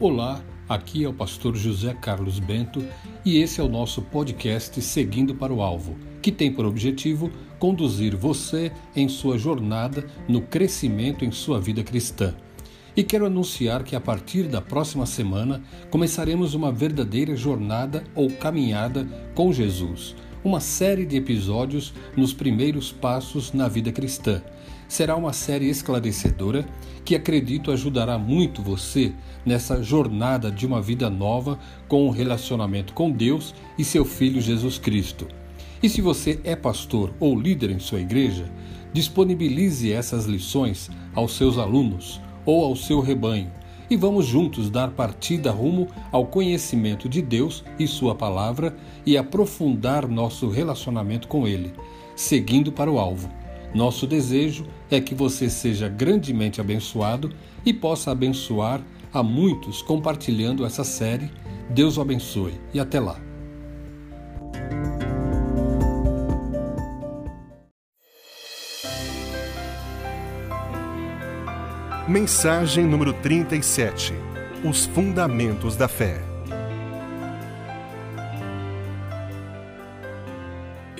Olá, aqui é o pastor José Carlos Bento e esse é o nosso podcast Seguindo para o Alvo, que tem por objetivo conduzir você em sua jornada no crescimento em sua vida cristã. E quero anunciar que a partir da próxima semana começaremos uma verdadeira jornada ou caminhada com Jesus, uma série de episódios nos primeiros passos na vida cristã será uma série esclarecedora que acredito ajudará muito você nessa jornada de uma vida nova com um relacionamento com Deus e seu Filho Jesus Cristo. E se você é pastor ou líder em sua igreja, disponibilize essas lições aos seus alunos ou ao seu rebanho e vamos juntos dar partida rumo ao conhecimento de Deus e Sua palavra e aprofundar nosso relacionamento com Ele, seguindo para o alvo nosso desejo é que você seja grandemente abençoado e possa abençoar a muitos compartilhando essa série. Deus o abençoe e até lá. Mensagem número 37 Os Fundamentos da Fé.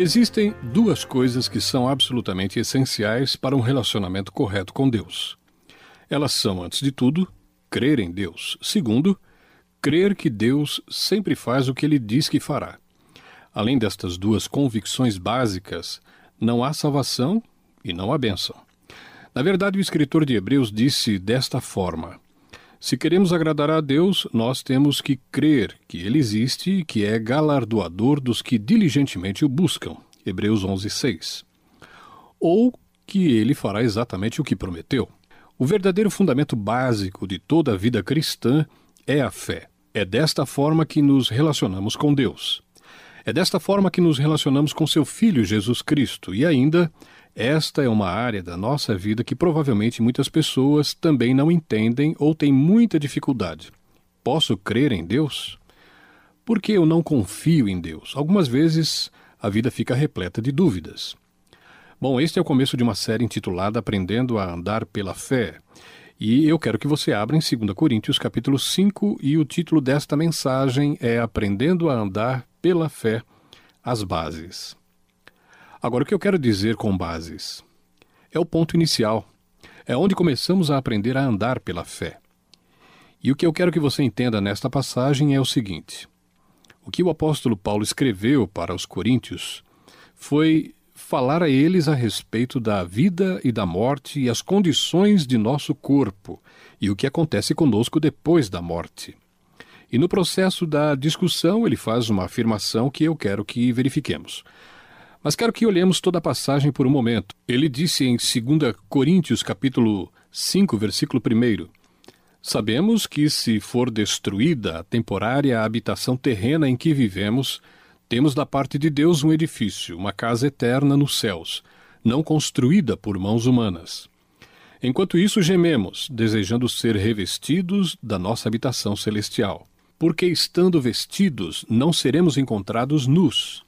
Existem duas coisas que são absolutamente essenciais para um relacionamento correto com Deus. Elas são, antes de tudo, crer em Deus. Segundo, crer que Deus sempre faz o que ele diz que fará. Além destas duas convicções básicas, não há salvação e não há bênção. Na verdade, o escritor de Hebreus disse desta forma: se queremos agradar a Deus, nós temos que crer que Ele existe e que é galardoador dos que diligentemente o buscam. Hebreus 11:6. Ou que Ele fará exatamente o que prometeu. O verdadeiro fundamento básico de toda a vida cristã é a fé. É desta forma que nos relacionamos com Deus. É desta forma que nos relacionamos com seu Filho Jesus Cristo e ainda esta é uma área da nossa vida que provavelmente muitas pessoas também não entendem ou têm muita dificuldade. Posso crer em Deus? Porque eu não confio em Deus. Algumas vezes a vida fica repleta de dúvidas. Bom, este é o começo de uma série intitulada Aprendendo a Andar pela Fé. E eu quero que você abra em 2 Coríntios capítulo 5 e o título desta mensagem é Aprendendo a Andar pela Fé, as Bases. Agora, o que eu quero dizer com bases? É o ponto inicial. É onde começamos a aprender a andar pela fé. E o que eu quero que você entenda nesta passagem é o seguinte: o que o apóstolo Paulo escreveu para os coríntios foi falar a eles a respeito da vida e da morte e as condições de nosso corpo e o que acontece conosco depois da morte. E no processo da discussão, ele faz uma afirmação que eu quero que verifiquemos. Mas quero que olhemos toda a passagem por um momento. Ele disse em 2 Coríntios capítulo 5, versículo 1: Sabemos que se for destruída a temporária habitação terrena em que vivemos, temos da parte de Deus um edifício, uma casa eterna nos céus, não construída por mãos humanas. Enquanto isso, gememos, desejando ser revestidos da nossa habitação celestial. Porque, estando vestidos, não seremos encontrados nus.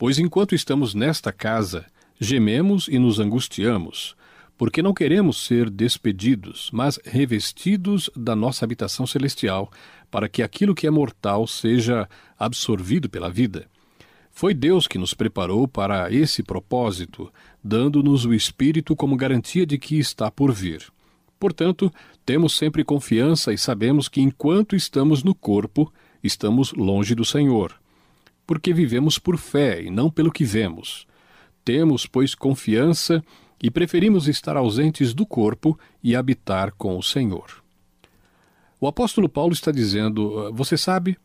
Pois enquanto estamos nesta casa, gememos e nos angustiamos, porque não queremos ser despedidos, mas revestidos da nossa habitação celestial, para que aquilo que é mortal seja absorvido pela vida. Foi Deus que nos preparou para esse propósito, dando-nos o Espírito como garantia de que está por vir. Portanto, temos sempre confiança e sabemos que enquanto estamos no corpo, estamos longe do Senhor porque vivemos por fé e não pelo que vemos. Temos, pois, confiança e preferimos estar ausentes do corpo e habitar com o Senhor. O apóstolo Paulo está dizendo: ah, Você sabe,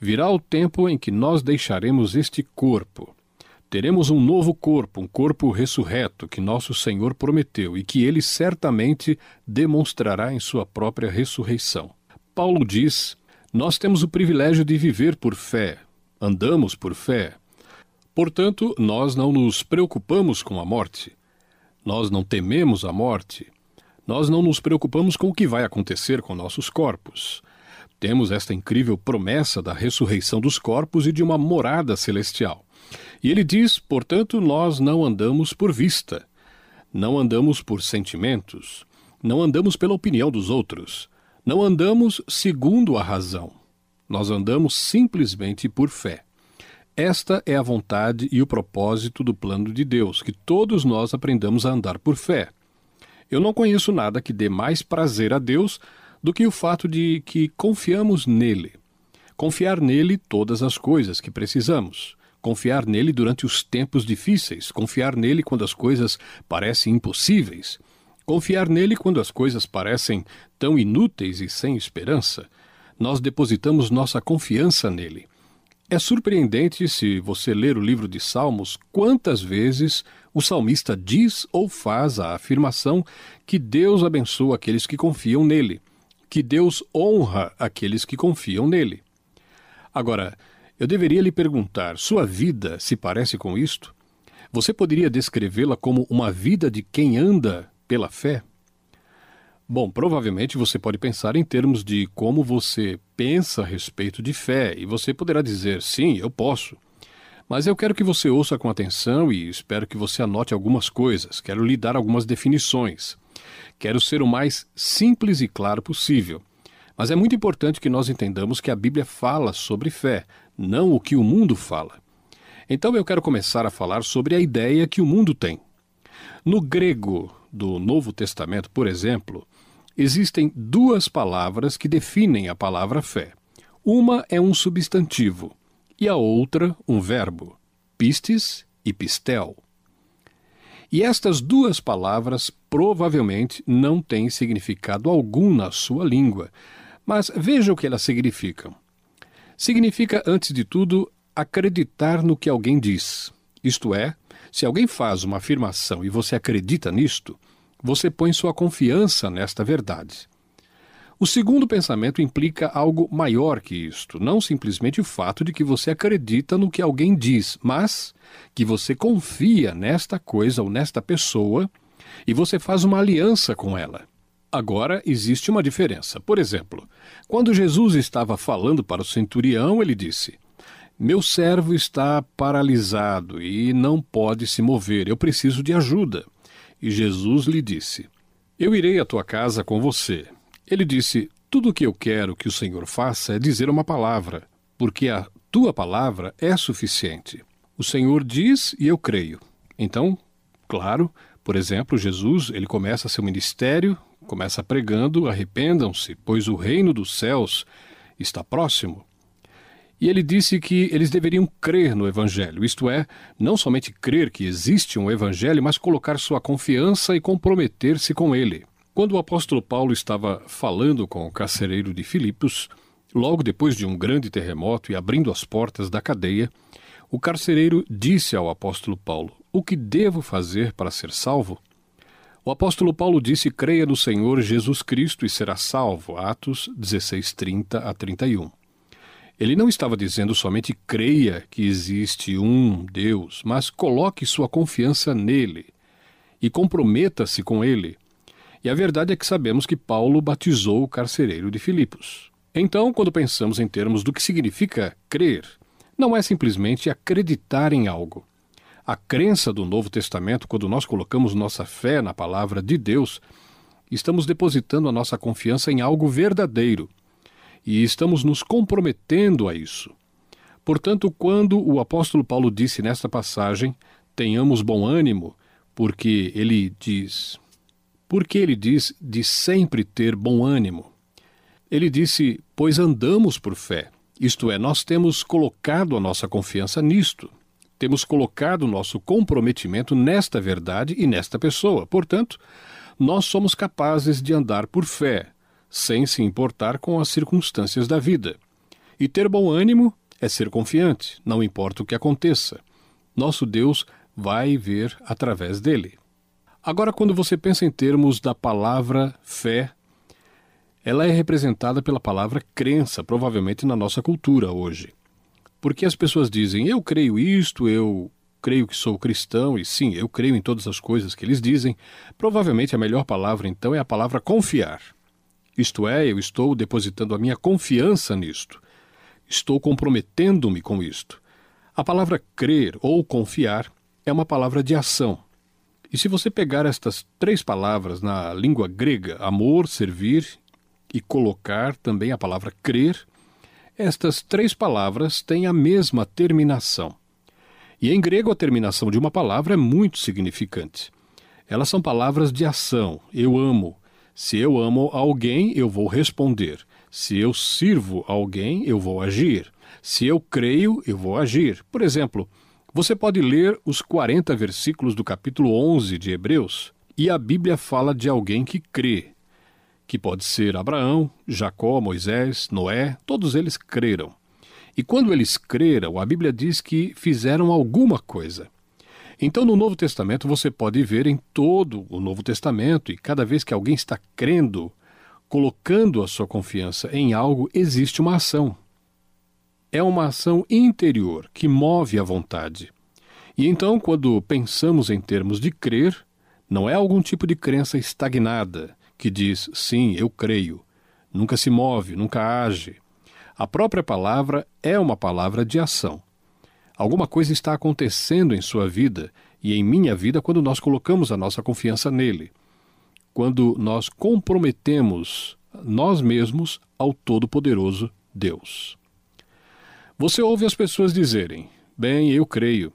virá o tempo em que nós deixaremos este corpo. Teremos um novo corpo, um corpo ressurreto que nosso Senhor prometeu e que ele certamente demonstrará em sua própria ressurreição. Paulo diz: Nós temos o privilégio de viver por fé, andamos por fé. Portanto, nós não nos preocupamos com a morte. Nós não tememos a morte. Nós não nos preocupamos com o que vai acontecer com nossos corpos. Temos esta incrível promessa da ressurreição dos corpos e de uma morada celestial. E ele diz, portanto, nós não andamos por vista, não andamos por sentimentos, não andamos pela opinião dos outros, Não andamos segundo a razão. Nós andamos simplesmente por fé. Esta é a vontade e o propósito do plano de Deus, que todos nós aprendamos a andar por fé. Eu não conheço nada que dê mais prazer a Deus do que o fato de que confiamos nele. Confiar nele todas as coisas que precisamos. Confiar nele durante os tempos difíceis. Confiar nele quando as coisas parecem impossíveis. Confiar nele quando as coisas parecem tão inúteis e sem esperança. Nós depositamos nossa confiança nele. É surpreendente, se você ler o livro de Salmos, quantas vezes o salmista diz ou faz a afirmação que Deus abençoa aqueles que confiam nele, que Deus honra aqueles que confiam nele. Agora, eu deveria lhe perguntar: sua vida se parece com isto? Você poderia descrevê-la como uma vida de quem anda pela fé? Bom, provavelmente você pode pensar em termos de como você pensa a respeito de fé, e você poderá dizer: sim, eu posso. Mas eu quero que você ouça com atenção e espero que você anote algumas coisas. Quero lhe dar algumas definições. Quero ser o mais simples e claro possível. Mas é muito importante que nós entendamos que a Bíblia fala sobre fé, não o que o mundo fala. Então eu quero começar a falar sobre a ideia que o mundo tem. No grego do Novo Testamento, por exemplo, existem duas palavras que definem a palavra fé. Uma é um substantivo e a outra um verbo, pistes e pistel. E estas duas palavras provavelmente não têm significado algum na sua língua, mas veja o que elas significam. Significa, antes de tudo, acreditar no que alguém diz. Isto é, se alguém faz uma afirmação e você acredita nisto, você põe sua confiança nesta verdade. O segundo pensamento implica algo maior que isto, não simplesmente o fato de que você acredita no que alguém diz, mas que você confia nesta coisa ou nesta pessoa e você faz uma aliança com ela. Agora existe uma diferença. Por exemplo, quando Jesus estava falando para o centurião, ele disse: Meu servo está paralisado e não pode se mover, eu preciso de ajuda. E Jesus lhe disse: Eu irei à tua casa com você. Ele disse: Tudo o que eu quero que o Senhor faça é dizer uma palavra, porque a tua palavra é suficiente. O Senhor diz e eu creio. Então, claro, por exemplo, Jesus, ele começa seu ministério, começa pregando: arrependam-se, pois o reino dos céus está próximo. E ele disse que eles deveriam crer no Evangelho, isto é, não somente crer que existe um Evangelho, mas colocar sua confiança e comprometer-se com ele. Quando o apóstolo Paulo estava falando com o carcereiro de Filipos, logo depois de um grande terremoto e abrindo as portas da cadeia, o carcereiro disse ao apóstolo Paulo: O que devo fazer para ser salvo? O apóstolo Paulo disse: Creia no Senhor Jesus Cristo e será salvo. Atos 16, 30 a 31. Ele não estava dizendo somente creia que existe um Deus, mas coloque sua confiança nele e comprometa-se com ele. E a verdade é que sabemos que Paulo batizou o carcereiro de Filipos. Então, quando pensamos em termos do que significa crer, não é simplesmente acreditar em algo. A crença do Novo Testamento, quando nós colocamos nossa fé na palavra de Deus, estamos depositando a nossa confiança em algo verdadeiro e estamos nos comprometendo a isso. Portanto, quando o apóstolo Paulo disse nesta passagem, tenhamos bom ânimo, porque ele diz, porque ele diz de sempre ter bom ânimo. Ele disse, pois andamos por fé. Isto é, nós temos colocado a nossa confiança nisto. Temos colocado nosso comprometimento nesta verdade e nesta pessoa. Portanto, nós somos capazes de andar por fé, sem se importar com as circunstâncias da vida. E ter bom ânimo é ser confiante, não importa o que aconteça. Nosso Deus vai ver através dele. Agora, quando você pensa em termos da palavra fé, ela é representada pela palavra crença, provavelmente na nossa cultura hoje. Porque as pessoas dizem, eu creio isto, eu creio que sou cristão, e sim, eu creio em todas as coisas que eles dizem. Provavelmente a melhor palavra, então, é a palavra confiar. Isto é, eu estou depositando a minha confiança nisto. Estou comprometendo-me com isto. A palavra crer ou confiar é uma palavra de ação. E se você pegar estas três palavras na língua grega, amor, servir e colocar também a palavra crer, estas três palavras têm a mesma terminação. E em grego a terminação de uma palavra é muito significante. Elas são palavras de ação. Eu amo. Se eu amo alguém, eu vou responder. Se eu sirvo alguém, eu vou agir. Se eu creio, eu vou agir. Por exemplo, você pode ler os 40 versículos do capítulo 11 de Hebreus e a Bíblia fala de alguém que crê, que pode ser Abraão, Jacó, Moisés, Noé, todos eles creram. E quando eles creram, a Bíblia diz que fizeram alguma coisa. Então, no Novo Testamento, você pode ver em todo o Novo Testamento, e cada vez que alguém está crendo, colocando a sua confiança em algo, existe uma ação. É uma ação interior que move a vontade. E então, quando pensamos em termos de crer, não é algum tipo de crença estagnada, que diz sim, eu creio, nunca se move, nunca age. A própria palavra é uma palavra de ação. Alguma coisa está acontecendo em sua vida e em minha vida quando nós colocamos a nossa confiança nele. Quando nós comprometemos nós mesmos ao Todo-Poderoso Deus. Você ouve as pessoas dizerem: Bem, eu creio.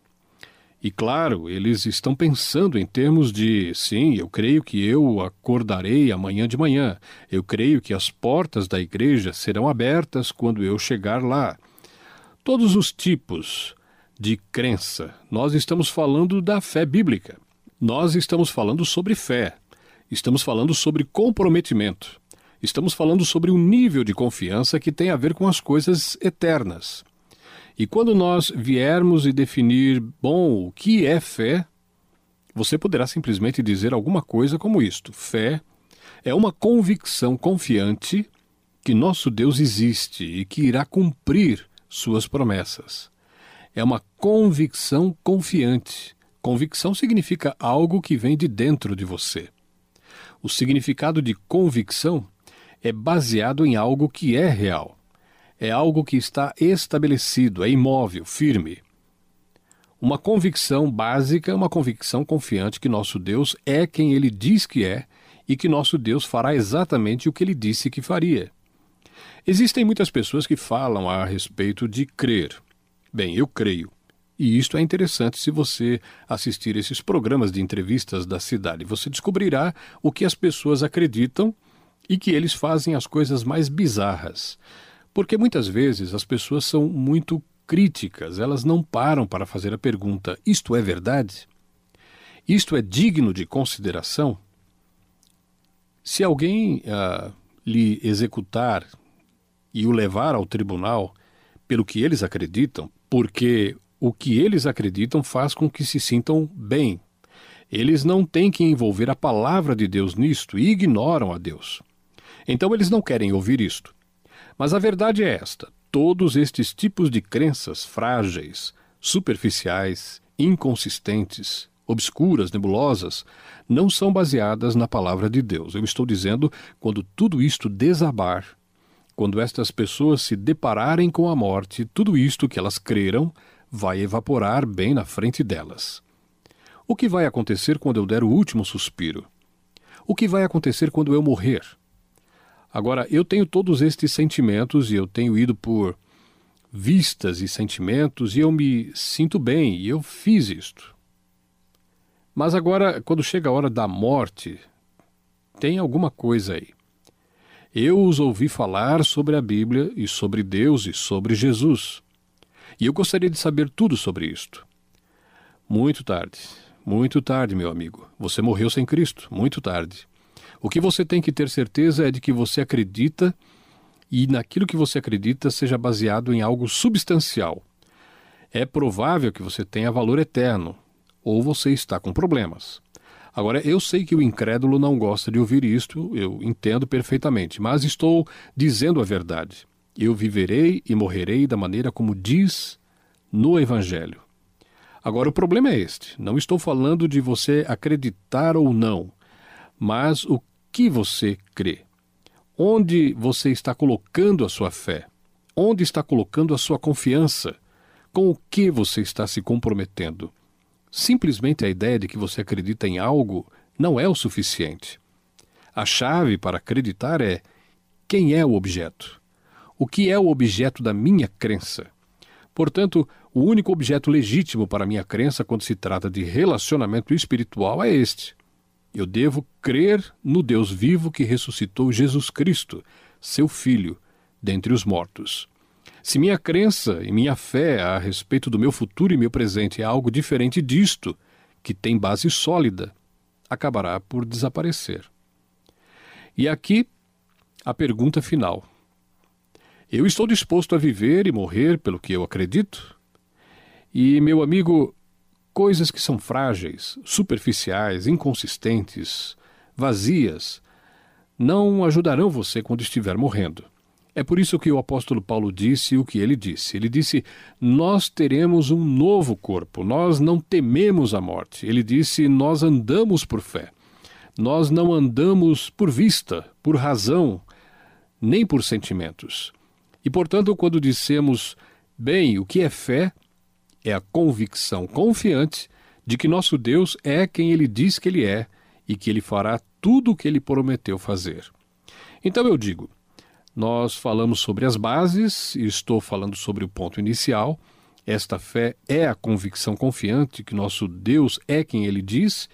E claro, eles estão pensando em termos de sim, eu creio que eu acordarei amanhã de manhã. Eu creio que as portas da igreja serão abertas quando eu chegar lá. Todos os tipos de crença. Nós estamos falando da fé bíblica. Nós estamos falando sobre fé. Estamos falando sobre comprometimento. Estamos falando sobre um nível de confiança que tem a ver com as coisas eternas. E quando nós viermos e definir, bom, o que é fé, você poderá simplesmente dizer alguma coisa como isto: fé é uma convicção confiante que nosso Deus existe e que irá cumprir suas promessas. É uma convicção confiante. Convicção significa algo que vem de dentro de você. O significado de convicção é baseado em algo que é real é algo que está estabelecido, é imóvel, firme. Uma convicção básica, uma convicção confiante que nosso Deus é quem ele diz que é e que nosso Deus fará exatamente o que ele disse que faria. Existem muitas pessoas que falam a respeito de crer. Bem, eu creio. E isto é interessante se você assistir esses programas de entrevistas da cidade. Você descobrirá o que as pessoas acreditam e que eles fazem as coisas mais bizarras. Porque muitas vezes as pessoas são muito críticas, elas não param para fazer a pergunta: isto é verdade? Isto é digno de consideração? Se alguém uh, lhe executar e o levar ao tribunal pelo que eles acreditam, porque o que eles acreditam faz com que se sintam bem. Eles não têm que envolver a palavra de Deus nisto e ignoram a Deus. Então eles não querem ouvir isto. Mas a verdade é esta: todos estes tipos de crenças frágeis, superficiais, inconsistentes, obscuras, nebulosas, não são baseadas na palavra de Deus. Eu estou dizendo quando tudo isto desabar, quando estas pessoas se depararem com a morte, tudo isto que elas creram vai evaporar bem na frente delas. O que vai acontecer quando eu der o último suspiro? O que vai acontecer quando eu morrer? Agora, eu tenho todos estes sentimentos e eu tenho ido por vistas e sentimentos e eu me sinto bem e eu fiz isto. Mas agora, quando chega a hora da morte, tem alguma coisa aí. Eu os ouvi falar sobre a Bíblia e sobre Deus e sobre Jesus. E eu gostaria de saber tudo sobre isto. Muito tarde, muito tarde, meu amigo. Você morreu sem Cristo, muito tarde. O que você tem que ter certeza é de que você acredita e naquilo que você acredita seja baseado em algo substancial. É provável que você tenha valor eterno, ou você está com problemas. Agora, eu sei que o incrédulo não gosta de ouvir isto, eu entendo perfeitamente, mas estou dizendo a verdade. Eu viverei e morrerei da maneira como diz no Evangelho. Agora, o problema é este: não estou falando de você acreditar ou não mas o que você crê. Onde você está colocando a sua fé? Onde está colocando a sua confiança? Com o que você está se comprometendo? Simplesmente a ideia de que você acredita em algo não é o suficiente. A chave para acreditar é quem é o objeto? O que é o objeto da minha crença? Portanto, o único objeto legítimo para minha crença quando se trata de relacionamento espiritual é este. Eu devo crer no Deus vivo que ressuscitou Jesus Cristo, seu Filho, dentre os mortos. Se minha crença e minha fé a respeito do meu futuro e meu presente é algo diferente disto, que tem base sólida, acabará por desaparecer. E aqui a pergunta final. Eu estou disposto a viver e morrer pelo que eu acredito? E, meu amigo, coisas que são frágeis, superficiais, inconsistentes, vazias, não ajudarão você quando estiver morrendo. É por isso que o apóstolo Paulo disse o que ele disse. Ele disse: Nós teremos um novo corpo, nós não tememos a morte. Ele disse: Nós andamos por fé. Nós não andamos por vista, por razão, nem por sentimentos. E, portanto, quando dissemos, bem, o que é fé? É a convicção confiante de que nosso Deus é quem ele diz que ele é e que ele fará tudo o que ele prometeu fazer. Então eu digo, nós falamos sobre as bases estou falando sobre o ponto inicial. Esta fé é a convicção confiante que nosso Deus é quem ele diz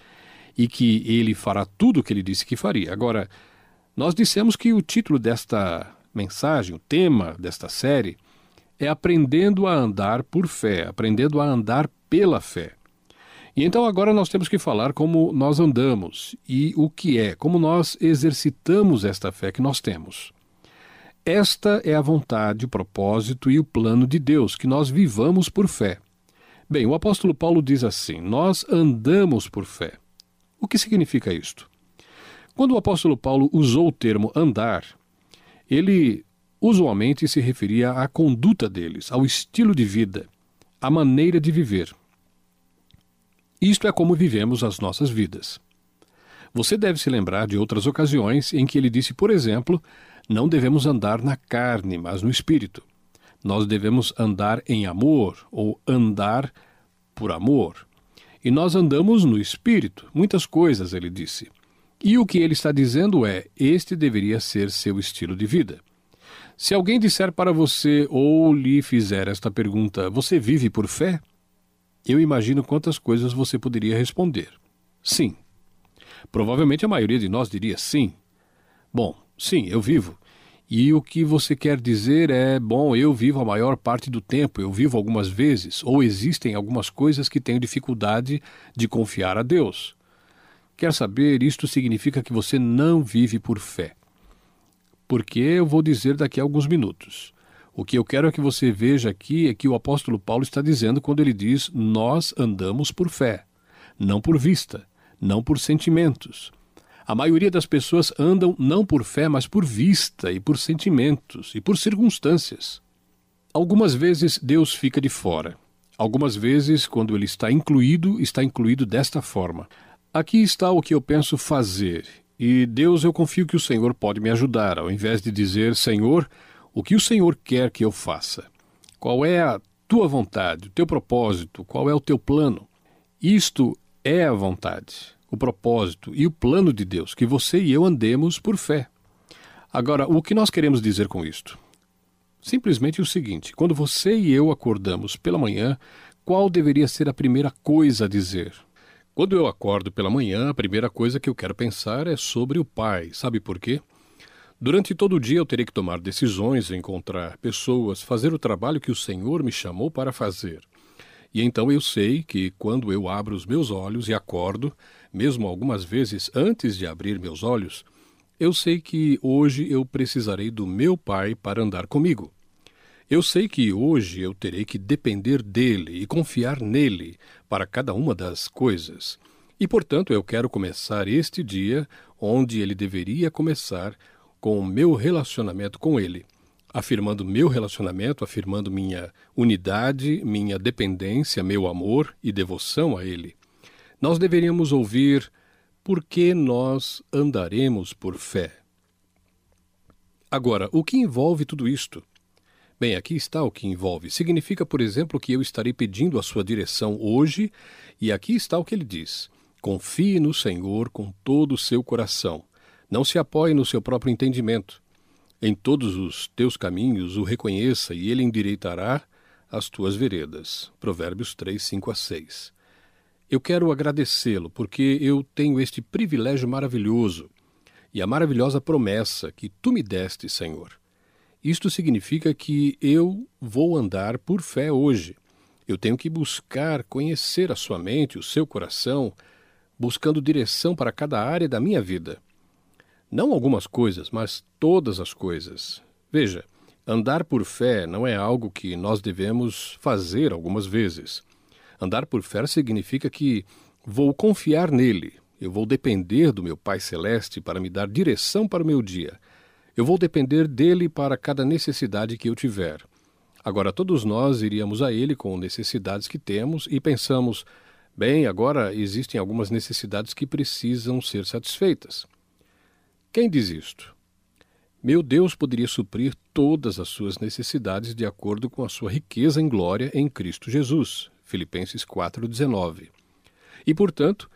e que ele fará tudo o que ele disse que faria. Agora, nós dissemos que o título desta mensagem, o tema desta série, é Aprendendo a Andar por Fé, aprendendo a andar pela fé. E então agora nós temos que falar como nós andamos e o que é, como nós exercitamos esta fé que nós temos. Esta é a vontade, o propósito e o plano de Deus, que nós vivamos por fé. Bem, o apóstolo Paulo diz assim: Nós andamos por fé. O que significa isto? Quando o apóstolo Paulo usou o termo andar, ele usualmente se referia à conduta deles, ao estilo de vida, à maneira de viver. Isto é como vivemos as nossas vidas. Você deve se lembrar de outras ocasiões em que ele disse, por exemplo, não devemos andar na carne, mas no espírito. Nós devemos andar em amor ou andar por amor. E nós andamos no espírito. Muitas coisas, ele disse. E o que ele está dizendo é: este deveria ser seu estilo de vida. Se alguém disser para você ou lhe fizer esta pergunta, você vive por fé? Eu imagino quantas coisas você poderia responder. Sim. Provavelmente a maioria de nós diria sim. Bom, Sim, eu vivo. E o que você quer dizer é: bom, eu vivo a maior parte do tempo, eu vivo algumas vezes, ou existem algumas coisas que tenho dificuldade de confiar a Deus. Quer saber, isto significa que você não vive por fé. Porque eu vou dizer daqui a alguns minutos. O que eu quero é que você veja aqui é que o apóstolo Paulo está dizendo quando ele diz: Nós andamos por fé, não por vista, não por sentimentos. A maioria das pessoas andam não por fé, mas por vista e por sentimentos e por circunstâncias. Algumas vezes Deus fica de fora. Algumas vezes, quando ele está incluído, está incluído desta forma. Aqui está o que eu penso fazer, e Deus, eu confio que o Senhor pode me ajudar, ao invés de dizer, Senhor, o que o Senhor quer que eu faça? Qual é a tua vontade, o teu propósito, qual é o teu plano? Isto é a vontade o propósito e o plano de Deus, que você e eu andemos por fé. Agora, o que nós queremos dizer com isto? Simplesmente o seguinte: quando você e eu acordamos pela manhã, qual deveria ser a primeira coisa a dizer? Quando eu acordo pela manhã, a primeira coisa que eu quero pensar é sobre o Pai. Sabe por quê? Durante todo o dia eu terei que tomar decisões, encontrar pessoas, fazer o trabalho que o Senhor me chamou para fazer. E então eu sei que quando eu abro os meus olhos e acordo, mesmo algumas vezes antes de abrir meus olhos, eu sei que hoje eu precisarei do meu Pai para andar comigo. Eu sei que hoje eu terei que depender dele e confiar nele para cada uma das coisas. E, portanto, eu quero começar este dia onde ele deveria começar com o meu relacionamento com ele afirmando meu relacionamento, afirmando minha unidade, minha dependência, meu amor e devoção a Ele. Nós deveríamos ouvir por que nós andaremos por fé. Agora, o que envolve tudo isto? Bem, aqui está o que envolve. Significa, por exemplo, que eu estarei pedindo a sua direção hoje, e aqui está o que ele diz: confie no Senhor com todo o seu coração. Não se apoie no seu próprio entendimento. Em todos os teus caminhos o reconheça e ele endireitará as tuas veredas. Provérbios 3, 5 a 6. Eu quero agradecê-lo porque eu tenho este privilégio maravilhoso e a maravilhosa promessa que tu me deste, Senhor. Isto significa que eu vou andar por fé hoje. Eu tenho que buscar conhecer a sua mente, o seu coração, buscando direção para cada área da minha vida. Não algumas coisas, mas todas as coisas. Veja, andar por fé não é algo que nós devemos fazer algumas vezes. Andar por fé significa que vou confiar nele, eu vou depender do meu Pai Celeste para me dar direção para o meu dia. Eu vou depender dele para cada necessidade que eu tiver. Agora, todos nós iríamos a ele com necessidades que temos e pensamos: bem, agora existem algumas necessidades que precisam ser satisfeitas. Quem diz isto? Meu Deus poderia suprir todas as suas necessidades de acordo com a sua riqueza em glória em Cristo Jesus. Filipenses 4:19. E, portanto,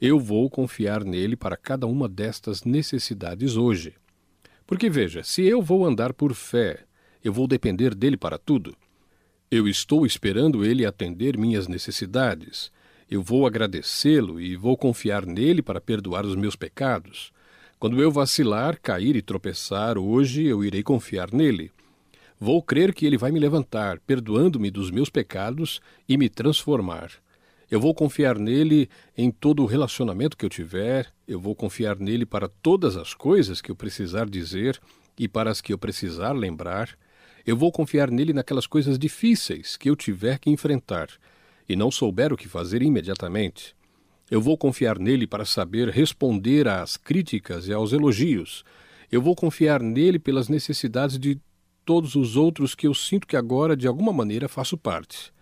eu vou confiar nele para cada uma destas necessidades hoje. Porque veja, se eu vou andar por fé, eu vou depender dele para tudo. Eu estou esperando ele atender minhas necessidades. Eu vou agradecê-lo e vou confiar nele para perdoar os meus pecados. Quando eu vacilar, cair e tropeçar, hoje eu irei confiar nele. Vou crer que ele vai me levantar, perdoando-me dos meus pecados e me transformar. Eu vou confiar nele em todo o relacionamento que eu tiver, eu vou confiar nele para todas as coisas que eu precisar dizer e para as que eu precisar lembrar. Eu vou confiar nele naquelas coisas difíceis que eu tiver que enfrentar e não souber o que fazer imediatamente. Eu vou confiar nele para saber responder às críticas e aos elogios. Eu vou confiar nele pelas necessidades de todos os outros que eu sinto que agora, de alguma maneira, faço parte.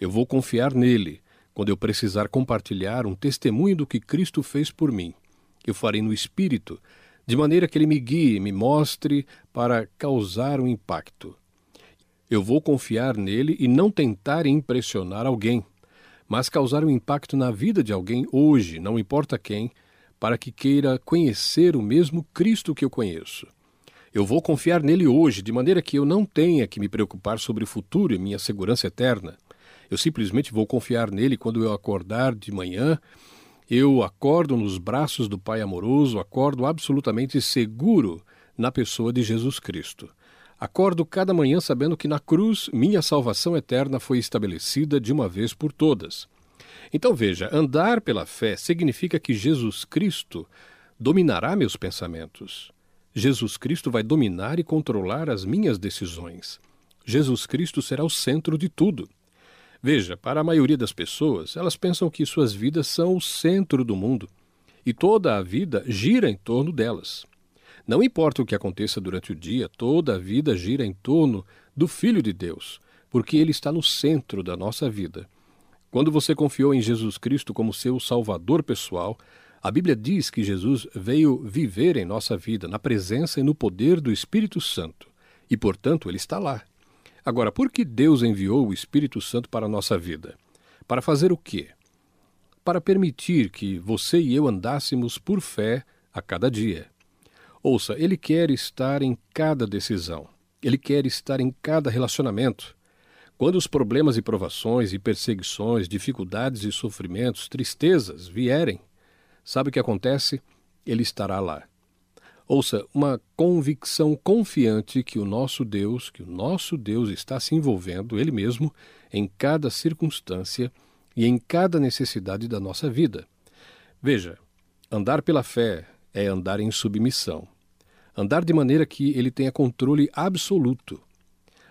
Eu vou confiar nele quando eu precisar compartilhar um testemunho do que Cristo fez por mim, eu farei no Espírito, de maneira que ele me guie me mostre para causar um impacto. Eu vou confiar nele e não tentar impressionar alguém, mas causar um impacto na vida de alguém hoje, não importa quem, para que queira conhecer o mesmo Cristo que eu conheço. Eu vou confiar nele hoje, de maneira que eu não tenha que me preocupar sobre o futuro e minha segurança eterna. Eu simplesmente vou confiar nele quando eu acordar de manhã. Eu acordo nos braços do Pai amoroso, acordo absolutamente seguro na pessoa de Jesus Cristo. Acordo cada manhã sabendo que na cruz minha salvação eterna foi estabelecida de uma vez por todas. Então veja, andar pela fé significa que Jesus Cristo dominará meus pensamentos. Jesus Cristo vai dominar e controlar as minhas decisões. Jesus Cristo será o centro de tudo. Veja, para a maioria das pessoas, elas pensam que suas vidas são o centro do mundo e toda a vida gira em torno delas. Não importa o que aconteça durante o dia, toda a vida gira em torno do Filho de Deus, porque ele está no centro da nossa vida. Quando você confiou em Jesus Cristo como seu Salvador pessoal, a Bíblia diz que Jesus veio viver em nossa vida, na presença e no poder do Espírito Santo, e portanto ele está lá. Agora, por que Deus enviou o Espírito Santo para a nossa vida? Para fazer o quê? Para permitir que você e eu andássemos por fé a cada dia. Ouça, Ele quer estar em cada decisão. Ele quer estar em cada relacionamento. Quando os problemas e provações e perseguições, dificuldades e sofrimentos, tristezas vierem, sabe o que acontece? Ele estará lá. Ouça, uma convicção confiante que o nosso Deus, que o nosso Deus está se envolvendo, Ele mesmo, em cada circunstância e em cada necessidade da nossa vida. Veja, andar pela fé é andar em submissão. Andar de maneira que ele tenha controle absoluto.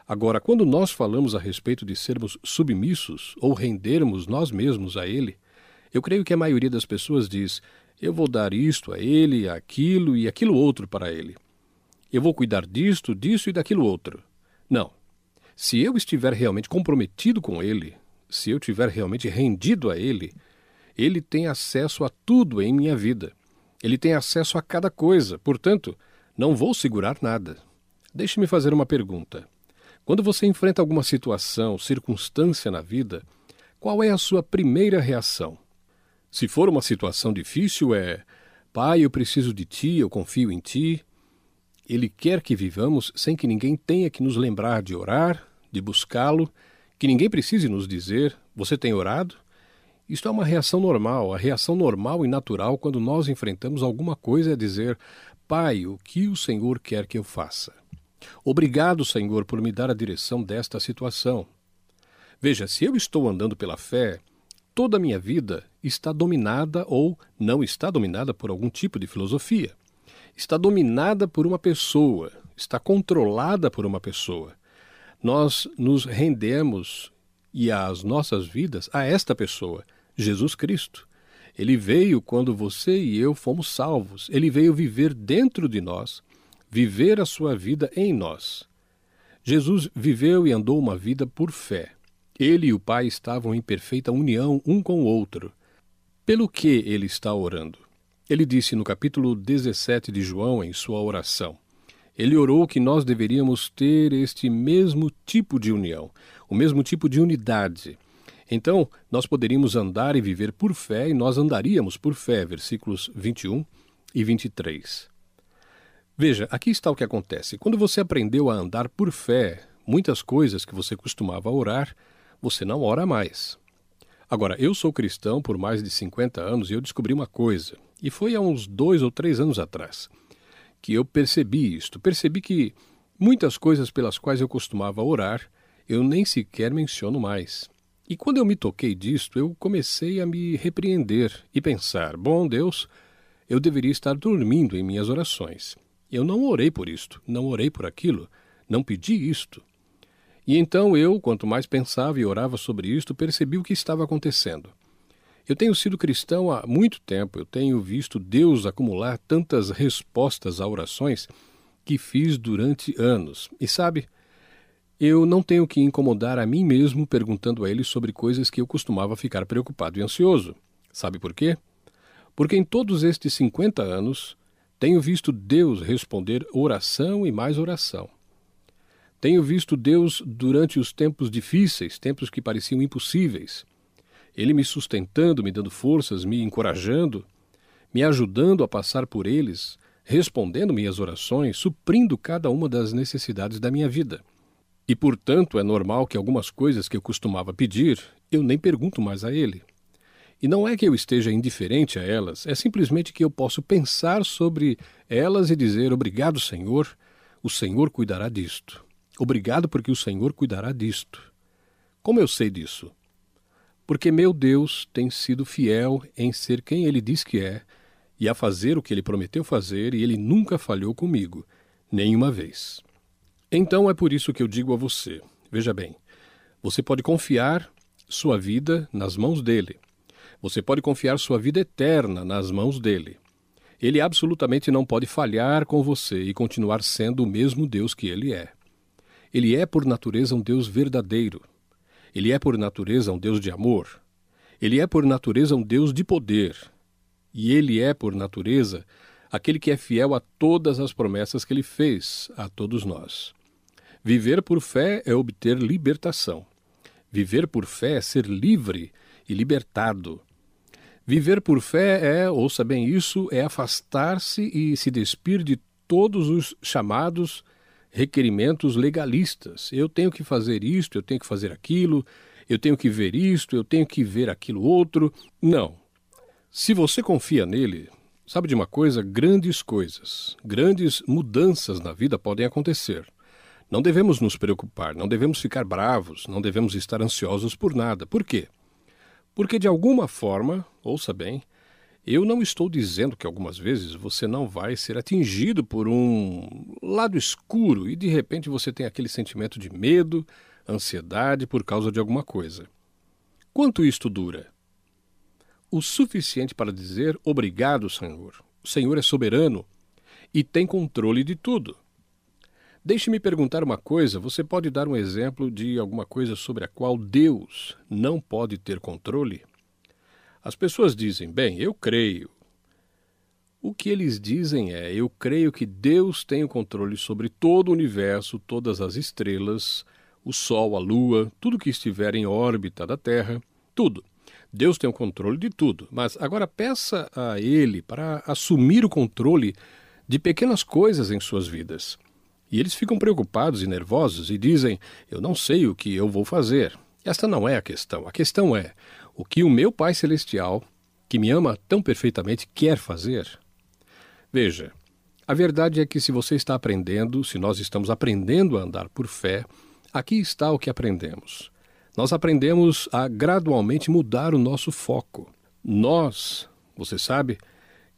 Agora, quando nós falamos a respeito de sermos submissos ou rendermos nós mesmos a ele, eu creio que a maioria das pessoas diz: eu vou dar isto a ele, aquilo e aquilo outro para ele. Eu vou cuidar disto, disso e daquilo outro. Não. Se eu estiver realmente comprometido com ele, se eu tiver realmente rendido a ele, ele tem acesso a tudo em minha vida. Ele tem acesso a cada coisa, portanto, não vou segurar nada. Deixe-me fazer uma pergunta. Quando você enfrenta alguma situação, circunstância na vida, qual é a sua primeira reação? Se for uma situação difícil, é: Pai, eu preciso de ti, eu confio em ti. Ele quer que vivamos sem que ninguém tenha que nos lembrar de orar, de buscá-lo, que ninguém precise nos dizer: Você tem orado? Isto é uma reação normal. A reação normal e natural quando nós enfrentamos alguma coisa é dizer: Pai, o que o Senhor quer que eu faça? Obrigado, Senhor, por me dar a direção desta situação. Veja, se eu estou andando pela fé, toda a minha vida está dominada ou não está dominada por algum tipo de filosofia. Está dominada por uma pessoa, está controlada por uma pessoa. Nós nos rendemos e as nossas vidas a esta pessoa, Jesus Cristo. Ele veio quando você e eu fomos salvos. Ele veio viver dentro de nós, viver a sua vida em nós. Jesus viveu e andou uma vida por fé. Ele e o Pai estavam em perfeita união um com o outro. Pelo que ele está orando? Ele disse no capítulo 17 de João, em sua oração: Ele orou que nós deveríamos ter este mesmo tipo de união, o mesmo tipo de unidade. Então, nós poderíamos andar e viver por fé, e nós andaríamos por fé. Versículos 21 e 23. Veja, aqui está o que acontece. Quando você aprendeu a andar por fé, muitas coisas que você costumava orar você não ora mais. Agora, eu sou cristão por mais de 50 anos e eu descobri uma coisa, e foi há uns dois ou três anos atrás, que eu percebi isto. Percebi que muitas coisas pelas quais eu costumava orar, eu nem sequer menciono mais. E quando eu me toquei disto, eu comecei a me repreender e pensar: bom Deus, eu deveria estar dormindo em minhas orações. Eu não orei por isto, não orei por aquilo, não pedi isto. E então eu, quanto mais pensava e orava sobre isto, percebi o que estava acontecendo. Eu tenho sido cristão há muito tempo, eu tenho visto Deus acumular tantas respostas a orações que fiz durante anos. E sabe, eu não tenho que incomodar a mim mesmo perguntando a Ele sobre coisas que eu costumava ficar preocupado e ansioso. Sabe por quê? Porque em todos estes 50 anos tenho visto Deus responder oração e mais oração. Tenho visto Deus durante os tempos difíceis, tempos que pareciam impossíveis. Ele me sustentando, me dando forças, me encorajando, me ajudando a passar por eles, respondendo minhas orações, suprindo cada uma das necessidades da minha vida. E, portanto, é normal que algumas coisas que eu costumava pedir, eu nem pergunto mais a Ele. E não é que eu esteja indiferente a elas, é simplesmente que eu posso pensar sobre elas e dizer: Obrigado, Senhor, o Senhor cuidará disto. Obrigado porque o Senhor cuidará disto. Como eu sei disso? Porque meu Deus tem sido fiel em ser quem ele diz que é e a fazer o que ele prometeu fazer, e ele nunca falhou comigo, nenhuma vez. Então é por isso que eu digo a você: veja bem, você pode confiar sua vida nas mãos dele. Você pode confiar sua vida eterna nas mãos dele. Ele absolutamente não pode falhar com você e continuar sendo o mesmo Deus que ele é. Ele é por natureza um Deus verdadeiro. Ele é por natureza um Deus de amor. Ele é por natureza um Deus de poder. E ele é por natureza aquele que é fiel a todas as promessas que ele fez a todos nós. Viver por fé é obter libertação. Viver por fé é ser livre e libertado. Viver por fé é, ouça bem isso, é afastar-se e se despir de todos os chamados requerimentos legalistas. Eu tenho que fazer isto, eu tenho que fazer aquilo, eu tenho que ver isto, eu tenho que ver aquilo outro. Não. Se você confia nele, sabe de uma coisa? Grandes coisas, grandes mudanças na vida podem acontecer. Não devemos nos preocupar, não devemos ficar bravos, não devemos estar ansiosos por nada. Por quê? Porque de alguma forma, ouça bem, eu não estou dizendo que algumas vezes você não vai ser atingido por um lado escuro e de repente você tem aquele sentimento de medo, ansiedade por causa de alguma coisa. Quanto isto dura? O suficiente para dizer obrigado, Senhor. O Senhor é soberano e tem controle de tudo. Deixe-me perguntar uma coisa: você pode dar um exemplo de alguma coisa sobre a qual Deus não pode ter controle? As pessoas dizem, bem, eu creio. O que eles dizem é: eu creio que Deus tem o controle sobre todo o universo, todas as estrelas, o Sol, a Lua, tudo que estiver em órbita da Terra, tudo. Deus tem o controle de tudo. Mas agora peça a Ele para assumir o controle de pequenas coisas em suas vidas. E eles ficam preocupados e nervosos e dizem: Eu não sei o que eu vou fazer. Esta não é a questão. A questão é o que o meu Pai Celestial, que me ama tão perfeitamente, quer fazer. Veja, a verdade é que se você está aprendendo, se nós estamos aprendendo a andar por fé, aqui está o que aprendemos. Nós aprendemos a gradualmente mudar o nosso foco. Nós, você sabe,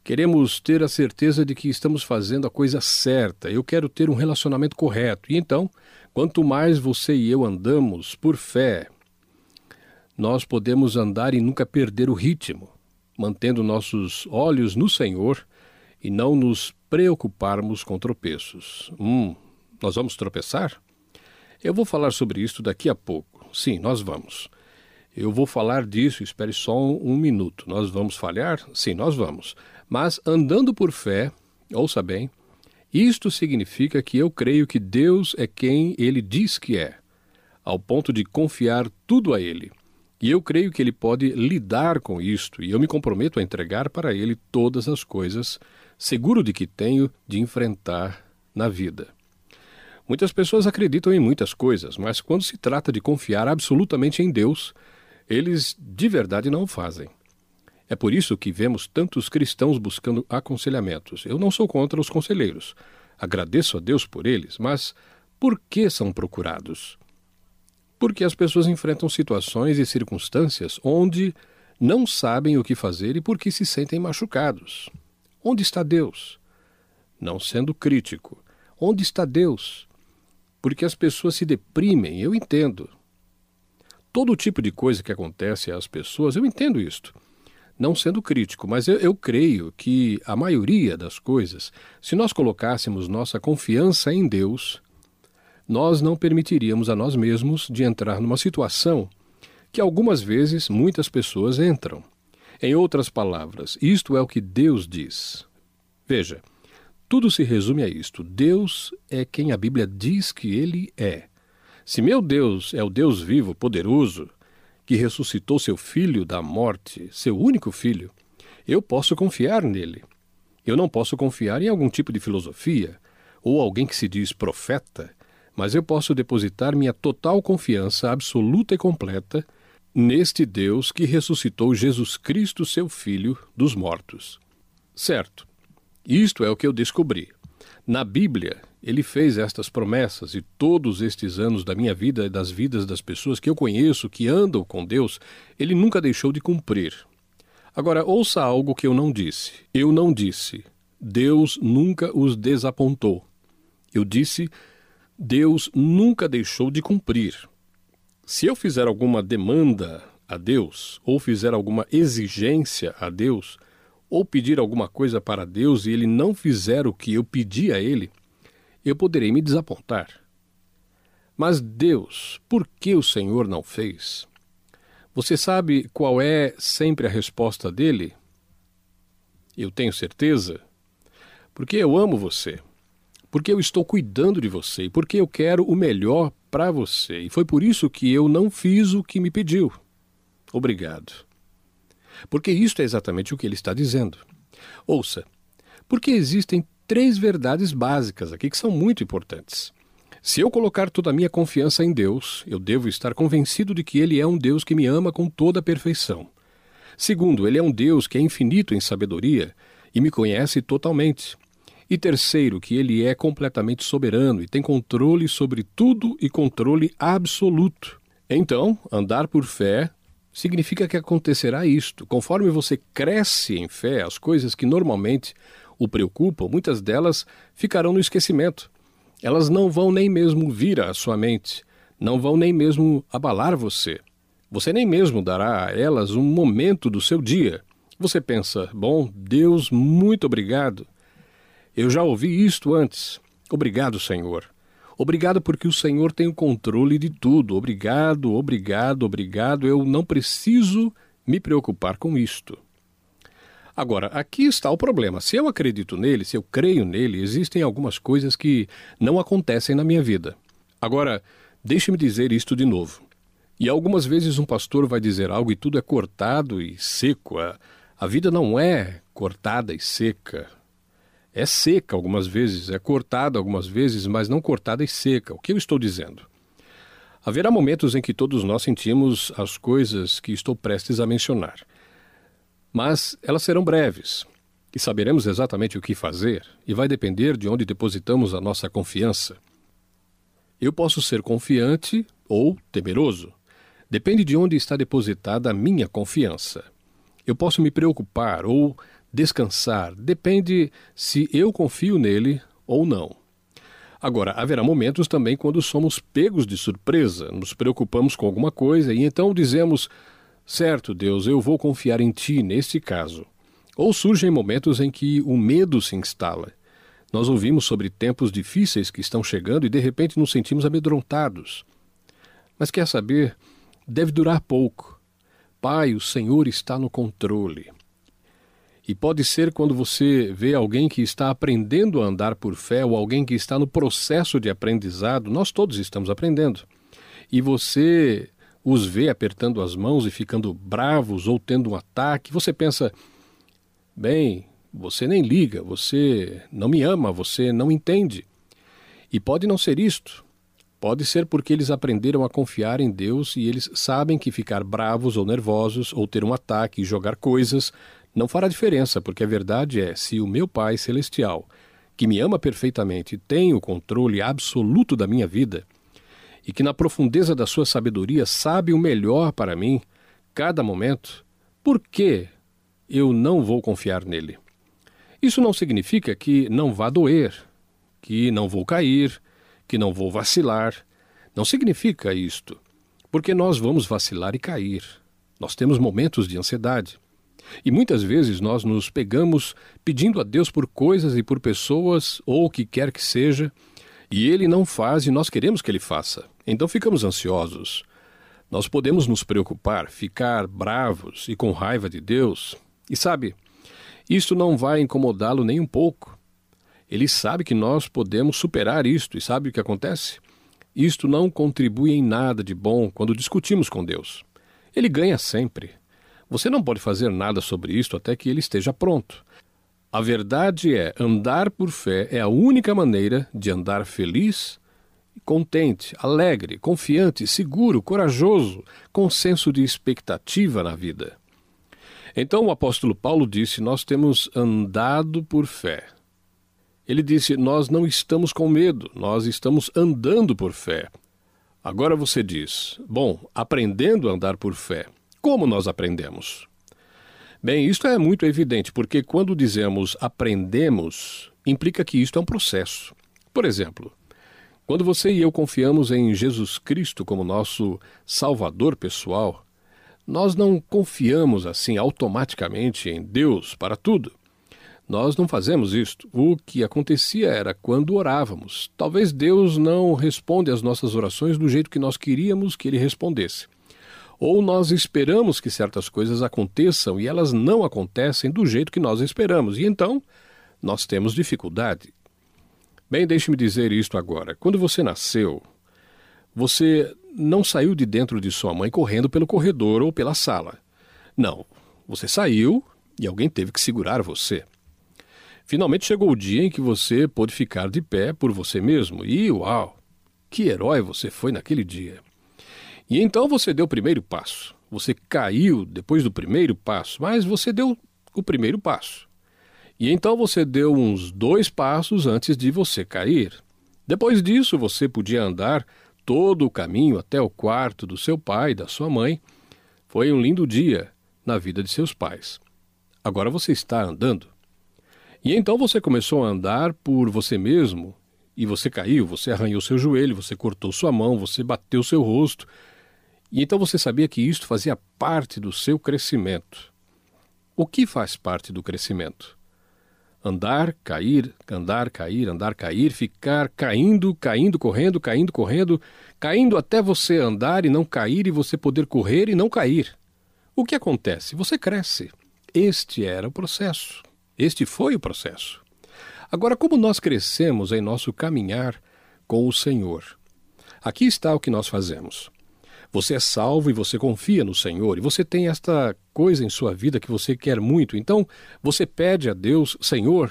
queremos ter a certeza de que estamos fazendo a coisa certa. Eu quero ter um relacionamento correto. E então, quanto mais você e eu andamos por fé, nós podemos andar e nunca perder o ritmo, mantendo nossos olhos no Senhor e não nos preocuparmos com tropeços. Hum, nós vamos tropeçar? Eu vou falar sobre isso daqui a pouco. Sim, nós vamos. Eu vou falar disso, espere só um, um minuto. Nós vamos falhar? Sim, nós vamos. Mas andando por fé, ouça bem, isto significa que eu creio que Deus é quem ele diz que é, ao ponto de confiar tudo a ele. E eu creio que ele pode lidar com isto, e eu me comprometo a entregar para ele todas as coisas seguro de que tenho de enfrentar na vida. Muitas pessoas acreditam em muitas coisas, mas quando se trata de confiar absolutamente em Deus, eles de verdade não o fazem. É por isso que vemos tantos cristãos buscando aconselhamentos. Eu não sou contra os conselheiros. Agradeço a Deus por eles, mas por que são procurados? Porque as pessoas enfrentam situações e circunstâncias onde não sabem o que fazer e porque se sentem machucados. Onde está Deus? Não sendo crítico, onde está Deus? Porque as pessoas se deprimem, eu entendo. Todo tipo de coisa que acontece às pessoas, eu entendo isto. Não sendo crítico, mas eu, eu creio que a maioria das coisas, se nós colocássemos nossa confiança em Deus, nós não permitiríamos a nós mesmos de entrar numa situação que algumas vezes muitas pessoas entram. Em outras palavras, isto é o que Deus diz. Veja, tudo se resume a isto: Deus é quem a Bíblia diz que ele é. Se meu Deus é o Deus vivo, poderoso, que ressuscitou seu filho da morte, seu único filho, eu posso confiar nele. Eu não posso confiar em algum tipo de filosofia ou alguém que se diz profeta, mas eu posso depositar minha total confiança absoluta e completa neste Deus que ressuscitou Jesus Cristo, seu Filho, dos mortos. Certo, isto é o que eu descobri. Na Bíblia, ele fez estas promessas e todos estes anos da minha vida e das vidas das pessoas que eu conheço que andam com Deus, ele nunca deixou de cumprir. Agora, ouça algo que eu não disse. Eu não disse. Deus nunca os desapontou. Eu disse. Deus nunca deixou de cumprir. Se eu fizer alguma demanda a Deus, ou fizer alguma exigência a Deus, ou pedir alguma coisa para Deus e ele não fizer o que eu pedi a ele, eu poderei me desapontar. Mas Deus, por que o Senhor não fez? Você sabe qual é sempre a resposta dele? Eu tenho certeza. Porque eu amo você. Porque eu estou cuidando de você. E porque eu quero o melhor para você. E foi por isso que eu não fiz o que me pediu. Obrigado. Porque isto é exatamente o que ele está dizendo. Ouça, porque existem três verdades básicas aqui que são muito importantes. Se eu colocar toda a minha confiança em Deus, eu devo estar convencido de que Ele é um Deus que me ama com toda a perfeição. Segundo, Ele é um Deus que é infinito em sabedoria e me conhece totalmente. E terceiro, que ele é completamente soberano e tem controle sobre tudo e controle absoluto. Então, andar por fé significa que acontecerá isto. Conforme você cresce em fé, as coisas que normalmente o preocupam, muitas delas ficarão no esquecimento. Elas não vão nem mesmo vir à sua mente, não vão nem mesmo abalar você. Você nem mesmo dará a elas um momento do seu dia. Você pensa, bom, Deus, muito obrigado. Eu já ouvi isto antes. Obrigado, Senhor. Obrigado porque o Senhor tem o controle de tudo. Obrigado, obrigado, obrigado. Eu não preciso me preocupar com isto. Agora, aqui está o problema. Se eu acredito nele, se eu creio nele, existem algumas coisas que não acontecem na minha vida. Agora, deixe-me dizer isto de novo. E algumas vezes um pastor vai dizer algo e tudo é cortado e seco. A, a vida não é cortada e seca É seca algumas vezes, é cortada algumas vezes, mas não cortada e seca. O que eu estou dizendo? Haverá momentos em que todos nós sentimos as coisas que estou prestes a mencionar. Mas elas serão breves e saberemos exatamente o que fazer, e vai depender de onde depositamos a nossa confiança. Eu posso ser confiante ou temeroso. Depende de onde está depositada a minha confiança. Eu posso me preocupar ou descansar, depende se eu confio nele ou não. Agora, haverá momentos também quando somos pegos de surpresa, nos preocupamos com alguma coisa e então dizemos: Certo, Deus, eu vou confiar em Ti neste caso. Ou surgem momentos em que o medo se instala. Nós ouvimos sobre tempos difíceis que estão chegando e de repente nos sentimos amedrontados. Mas quer saber? Deve durar pouco. Pai, o Senhor está no controle. E pode ser quando você vê alguém que está aprendendo a andar por fé ou alguém que está no processo de aprendizado, nós todos estamos aprendendo. E você os vê apertando as mãos e ficando bravos ou tendo um ataque, você pensa: bem, você nem liga, você não me ama, você não entende. E pode não ser isto. Pode ser porque eles aprenderam a confiar em Deus e eles sabem que ficar bravos ou nervosos ou ter um ataque e jogar coisas não fará diferença, porque a verdade é: se o meu Pai Celestial, que me ama perfeitamente, tem o controle absoluto da minha vida, e que na profundeza da sua sabedoria sabe o melhor para mim, cada momento, por que eu não vou confiar nele? Isso não significa que não vá doer, que não vou cair, que não vou vacilar. Não significa isto, porque nós vamos vacilar e cair. Nós temos momentos de ansiedade. E muitas vezes nós nos pegamos pedindo a Deus por coisas e por pessoas, ou o que quer que seja, e Ele não faz e nós queremos que Ele faça. Então ficamos ansiosos. Nós podemos nos preocupar, ficar bravos e com raiva de Deus. E sabe, isto não vai incomodá-lo nem um pouco. Ele sabe que nós podemos superar isto e sabe o que acontece? Isto não contribui em nada de bom quando discutimos com Deus. Ele ganha sempre. Você não pode fazer nada sobre isto até que ele esteja pronto. A verdade é, andar por fé é a única maneira de andar feliz contente, alegre, confiante, seguro, corajoso, com senso de expectativa na vida. Então o apóstolo Paulo disse: Nós temos andado por fé. Ele disse: Nós não estamos com medo, nós estamos andando por fé. Agora você diz: Bom, aprendendo a andar por fé. Como nós aprendemos? Bem, isto é muito evidente, porque quando dizemos aprendemos, implica que isto é um processo. Por exemplo, quando você e eu confiamos em Jesus Cristo como nosso Salvador pessoal, nós não confiamos assim automaticamente em Deus para tudo. Nós não fazemos isto. O que acontecia era quando orávamos. Talvez Deus não responde às nossas orações do jeito que nós queríamos que ele respondesse. Ou nós esperamos que certas coisas aconteçam e elas não acontecem do jeito que nós esperamos. E então nós temos dificuldade. Bem, deixe-me dizer isto agora. Quando você nasceu, você não saiu de dentro de sua mãe correndo pelo corredor ou pela sala. Não. Você saiu e alguém teve que segurar você. Finalmente chegou o dia em que você pôde ficar de pé por você mesmo. E uau! Que herói você foi naquele dia! E então você deu o primeiro passo. Você caiu depois do primeiro passo, mas você deu o primeiro passo. E então você deu uns dois passos antes de você cair. Depois disso, você podia andar todo o caminho até o quarto do seu pai e da sua mãe. Foi um lindo dia na vida de seus pais. Agora você está andando. E então você começou a andar por você mesmo e você caiu, você arranhou seu joelho, você cortou sua mão, você bateu seu rosto. E então você sabia que isto fazia parte do seu crescimento. O que faz parte do crescimento? andar, cair, andar, cair, andar, cair, ficar caindo, caindo, correndo, caindo, correndo, caindo até você andar e não cair e você poder correr e não cair. O que acontece? Você cresce. Este era o processo. Este foi o processo. Agora, como nós crescemos em nosso caminhar com o Senhor? Aqui está o que nós fazemos. Você é salvo e você confia no Senhor, e você tem esta coisa em sua vida que você quer muito. Então, você pede a Deus, Senhor,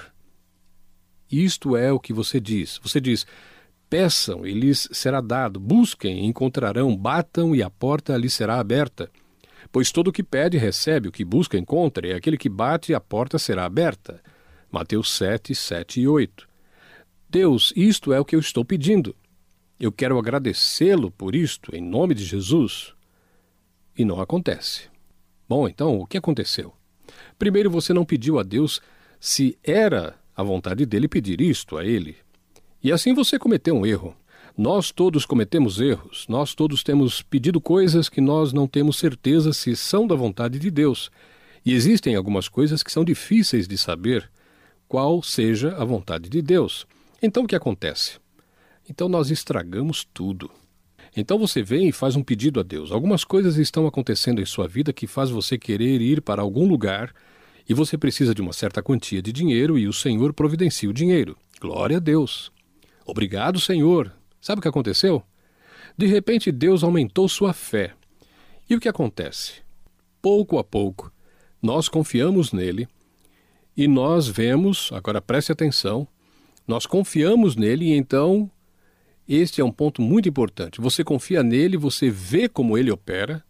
isto é o que você diz. Você diz: Peçam e lhes será dado, busquem e encontrarão, batam e a porta lhes será aberta. Pois todo o que pede recebe, o que busca encontra, e aquele que bate a porta será aberta. Mateus 7, 7 e 8. Deus, isto é o que eu estou pedindo. Eu quero agradecê-lo por isto, em nome de Jesus. E não acontece. Bom, então, o que aconteceu? Primeiro, você não pediu a Deus se era a vontade dele pedir isto a ele. E assim você cometeu um erro. Nós todos cometemos erros, nós todos temos pedido coisas que nós não temos certeza se são da vontade de Deus. E existem algumas coisas que são difíceis de saber qual seja a vontade de Deus. Então o que acontece? Então nós estragamos tudo. Então você vem e faz um pedido a Deus. Algumas coisas estão acontecendo em sua vida que faz você querer ir para algum lugar e você precisa de uma certa quantia de dinheiro e o Senhor providencia o dinheiro. Glória a Deus. Obrigado, Senhor. Sabe o que aconteceu? De repente Deus aumentou sua fé. E o que acontece? Pouco a pouco, nós confiamos nele e nós vemos, agora preste atenção, nós confiamos nele e então este é um ponto muito importante. Você confia nele, você vê como ele opera,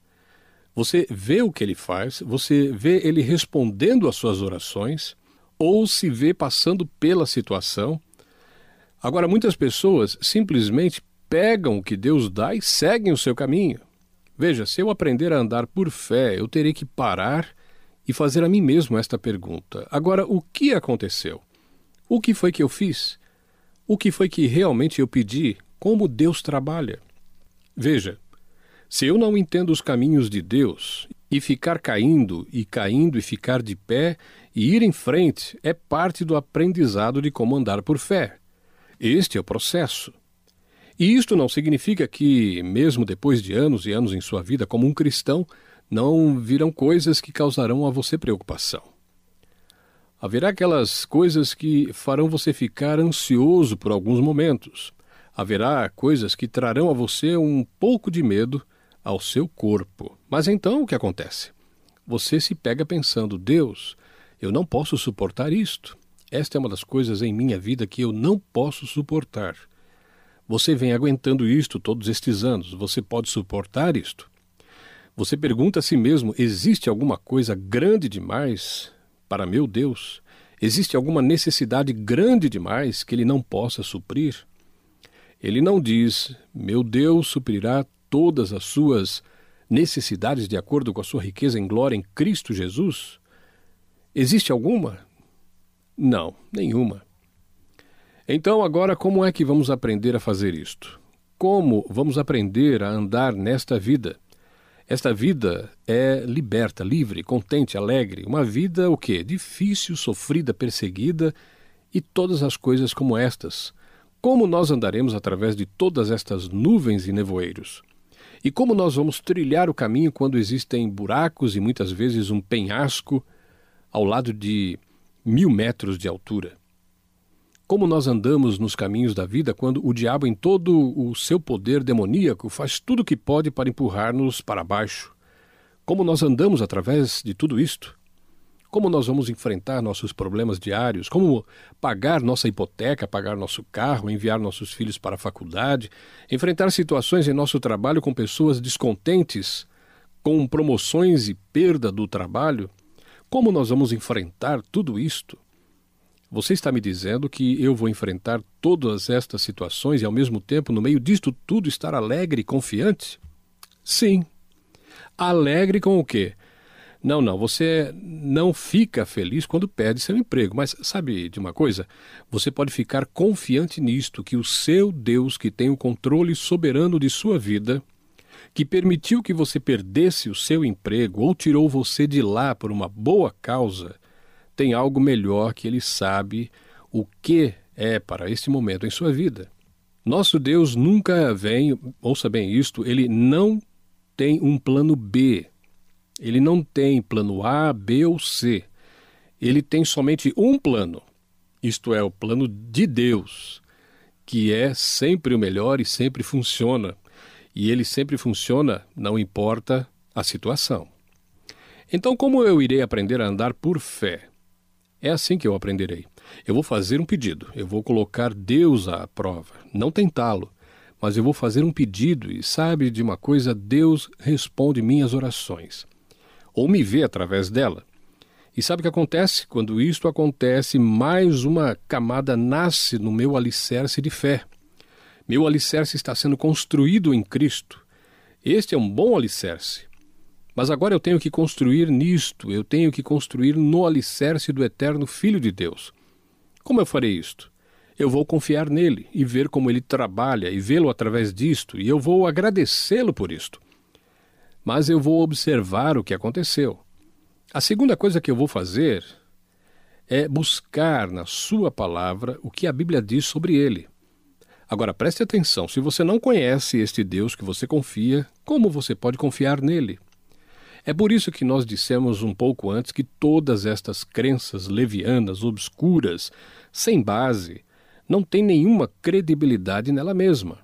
você vê o que ele faz, você vê ele respondendo às suas orações, ou se vê passando pela situação. Agora, muitas pessoas simplesmente pegam o que Deus dá e seguem o seu caminho. Veja, se eu aprender a andar por fé, eu terei que parar e fazer a mim mesmo esta pergunta. Agora, o que aconteceu? O que foi que eu fiz? O que foi que realmente eu pedi? Como Deus trabalha? Veja, se eu não entendo os caminhos de Deus e ficar caindo e caindo e ficar de pé e ir em frente é parte do aprendizado de como andar por fé. Este é o processo. E isto não significa que, mesmo depois de anos e anos em sua vida como um cristão, não virão coisas que causarão a você preocupação. Haverá aquelas coisas que farão você ficar ansioso por alguns momentos. Haverá coisas que trarão a você um pouco de medo ao seu corpo. Mas então o que acontece? Você se pega pensando: Deus, eu não posso suportar isto. Esta é uma das coisas em minha vida que eu não posso suportar. Você vem aguentando isto todos estes anos. Você pode suportar isto? Você pergunta a si mesmo: existe alguma coisa grande demais para meu Deus? Existe alguma necessidade grande demais que ele não possa suprir? Ele não diz: Meu Deus suprirá todas as suas necessidades de acordo com a sua riqueza em glória em Cristo Jesus? Existe alguma? Não, nenhuma. Então, agora, como é que vamos aprender a fazer isto? Como vamos aprender a andar nesta vida? Esta vida é liberta, livre, contente, alegre, uma vida o quê? Difícil, sofrida, perseguida e todas as coisas como estas. Como nós andaremos através de todas estas nuvens e nevoeiros? E como nós vamos trilhar o caminho quando existem buracos e muitas vezes um penhasco ao lado de mil metros de altura? Como nós andamos nos caminhos da vida quando o diabo, em todo o seu poder demoníaco, faz tudo o que pode para empurrar-nos para baixo? Como nós andamos através de tudo isto? Como nós vamos enfrentar nossos problemas diários? Como pagar nossa hipoteca, pagar nosso carro, enviar nossos filhos para a faculdade, enfrentar situações em nosso trabalho com pessoas descontentes, com promoções e perda do trabalho? Como nós vamos enfrentar tudo isto? Você está me dizendo que eu vou enfrentar todas estas situações e, ao mesmo tempo, no meio disto tudo, estar alegre e confiante? Sim. Alegre com o quê? Não, não, você não fica feliz quando perde seu emprego, mas sabe de uma coisa? Você pode ficar confiante nisto, que o seu Deus, que tem o controle soberano de sua vida, que permitiu que você perdesse o seu emprego ou tirou você de lá por uma boa causa, tem algo melhor que ele sabe o que é para este momento em sua vida. Nosso Deus nunca vem, ouça bem isto, ele não tem um plano B. Ele não tem plano A, B ou C. Ele tem somente um plano. Isto é, o plano de Deus, que é sempre o melhor e sempre funciona. E ele sempre funciona, não importa a situação. Então, como eu irei aprender a andar por fé? É assim que eu aprenderei. Eu vou fazer um pedido, eu vou colocar Deus à prova, não tentá-lo, mas eu vou fazer um pedido e sabe de uma coisa, Deus responde minhas orações, ou me vê através dela. E sabe o que acontece? Quando isto acontece, mais uma camada nasce no meu alicerce de fé. Meu alicerce está sendo construído em Cristo. Este é um bom alicerce. Mas agora eu tenho que construir nisto, eu tenho que construir no alicerce do eterno Filho de Deus. Como eu farei isto? Eu vou confiar nele e ver como ele trabalha e vê-lo através disto, e eu vou agradecê-lo por isto. Mas eu vou observar o que aconteceu. A segunda coisa que eu vou fazer é buscar na Sua palavra o que a Bíblia diz sobre ele. Agora preste atenção: se você não conhece este Deus que você confia, como você pode confiar nele? É por isso que nós dissemos um pouco antes que todas estas crenças levianas, obscuras, sem base, não têm nenhuma credibilidade nela mesma.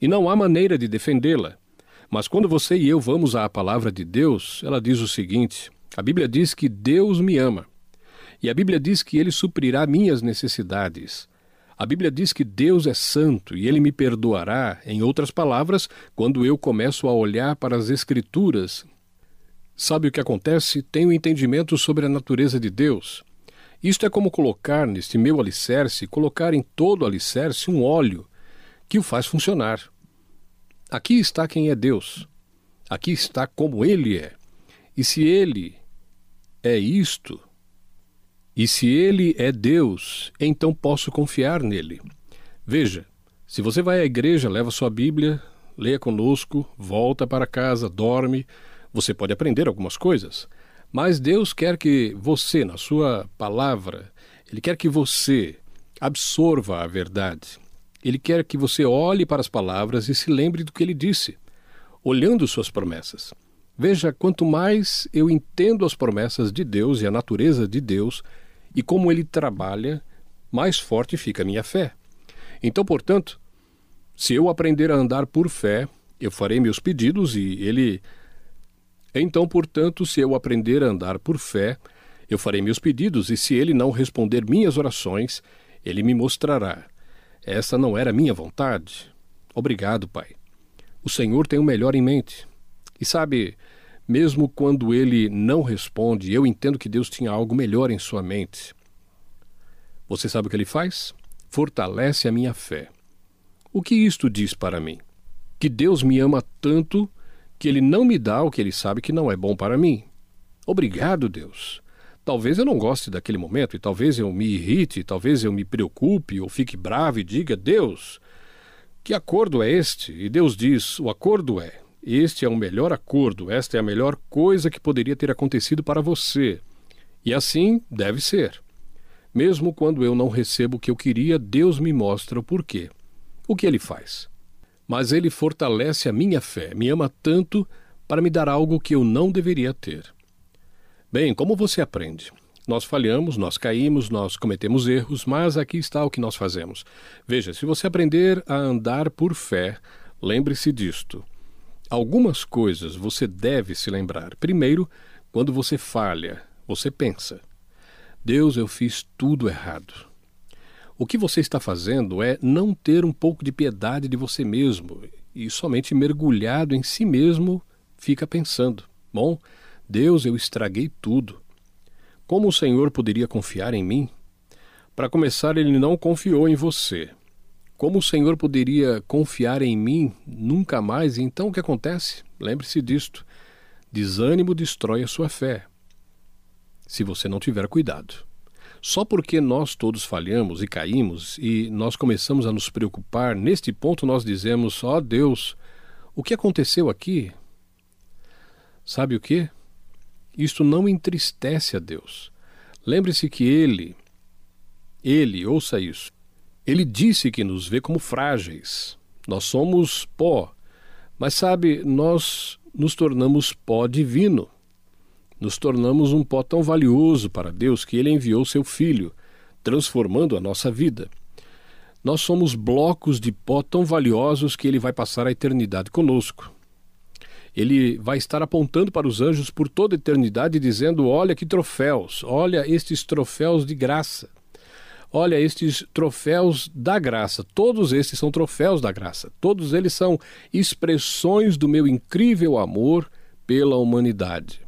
E não há maneira de defendê-la. Mas quando você e eu vamos à palavra de Deus, ela diz o seguinte: a Bíblia diz que Deus me ama. E a Bíblia diz que ele suprirá minhas necessidades. A Bíblia diz que Deus é santo e ele me perdoará, em outras palavras, quando eu começo a olhar para as Escrituras Sabe o que acontece? Tenho entendimento sobre a natureza de Deus. Isto é como colocar neste meu alicerce, colocar em todo o alicerce um óleo que o faz funcionar. Aqui está quem é Deus. Aqui está como Ele é. E se Ele é isto, e se Ele é Deus, então posso confiar nele. Veja, se você vai à igreja, leva sua Bíblia, leia conosco, volta para casa, dorme você pode aprender algumas coisas, mas Deus quer que você, na sua palavra, Ele quer que você absorva a verdade. Ele quer que você olhe para as palavras e se lembre do que ele disse, olhando suas promessas. Veja, quanto mais eu entendo as promessas de Deus e a natureza de Deus e como ele trabalha, mais forte fica a minha fé. Então, portanto, se eu aprender a andar por fé, eu farei meus pedidos e ele então, portanto, se eu aprender a andar por fé, eu farei meus pedidos, e se ele não responder minhas orações, ele me mostrará. Essa não era minha vontade. Obrigado, Pai. O Senhor tem o melhor em mente. E sabe, mesmo quando ele não responde, eu entendo que Deus tinha algo melhor em sua mente. Você sabe o que ele faz? Fortalece a minha fé. O que isto diz para mim? Que Deus me ama tanto que ele não me dá o que ele sabe que não é bom para mim. Obrigado, Deus. Talvez eu não goste daquele momento, e talvez eu me irrite, talvez eu me preocupe ou fique bravo e diga: Deus, que acordo é este? E Deus diz: O acordo é: Este é o melhor acordo, esta é a melhor coisa que poderia ter acontecido para você. E assim deve ser. Mesmo quando eu não recebo o que eu queria, Deus me mostra o porquê. O que ele faz? Mas ele fortalece a minha fé, me ama tanto para me dar algo que eu não deveria ter. Bem, como você aprende? Nós falhamos, nós caímos, nós cometemos erros, mas aqui está o que nós fazemos. Veja, se você aprender a andar por fé, lembre-se disto. Algumas coisas você deve se lembrar. Primeiro, quando você falha, você pensa: Deus, eu fiz tudo errado. O que você está fazendo é não ter um pouco de piedade de você mesmo e somente mergulhado em si mesmo fica pensando: bom, Deus, eu estraguei tudo. Como o Senhor poderia confiar em mim? Para começar, ele não confiou em você. Como o Senhor poderia confiar em mim nunca mais? Então o que acontece? Lembre-se disto: desânimo destrói a sua fé, se você não tiver cuidado. Só porque nós todos falhamos e caímos e nós começamos a nos preocupar, neste ponto nós dizemos: ó oh, Deus, o que aconteceu aqui? Sabe o que? Isto não entristece a Deus. Lembre-se que Ele, Ele, ouça isso, Ele disse que nos vê como frágeis. Nós somos pó, mas sabe, nós nos tornamos pó divino nos tornamos um pó tão valioso para Deus que ele enviou seu Filho, transformando a nossa vida. Nós somos blocos de pó tão valiosos que ele vai passar a eternidade conosco. Ele vai estar apontando para os anjos por toda a eternidade, dizendo: Olha que troféus, olha estes troféus de graça. olha estes troféus da graça. Todos estes são troféus da graça. Todos eles são expressões do meu incrível amor pela humanidade.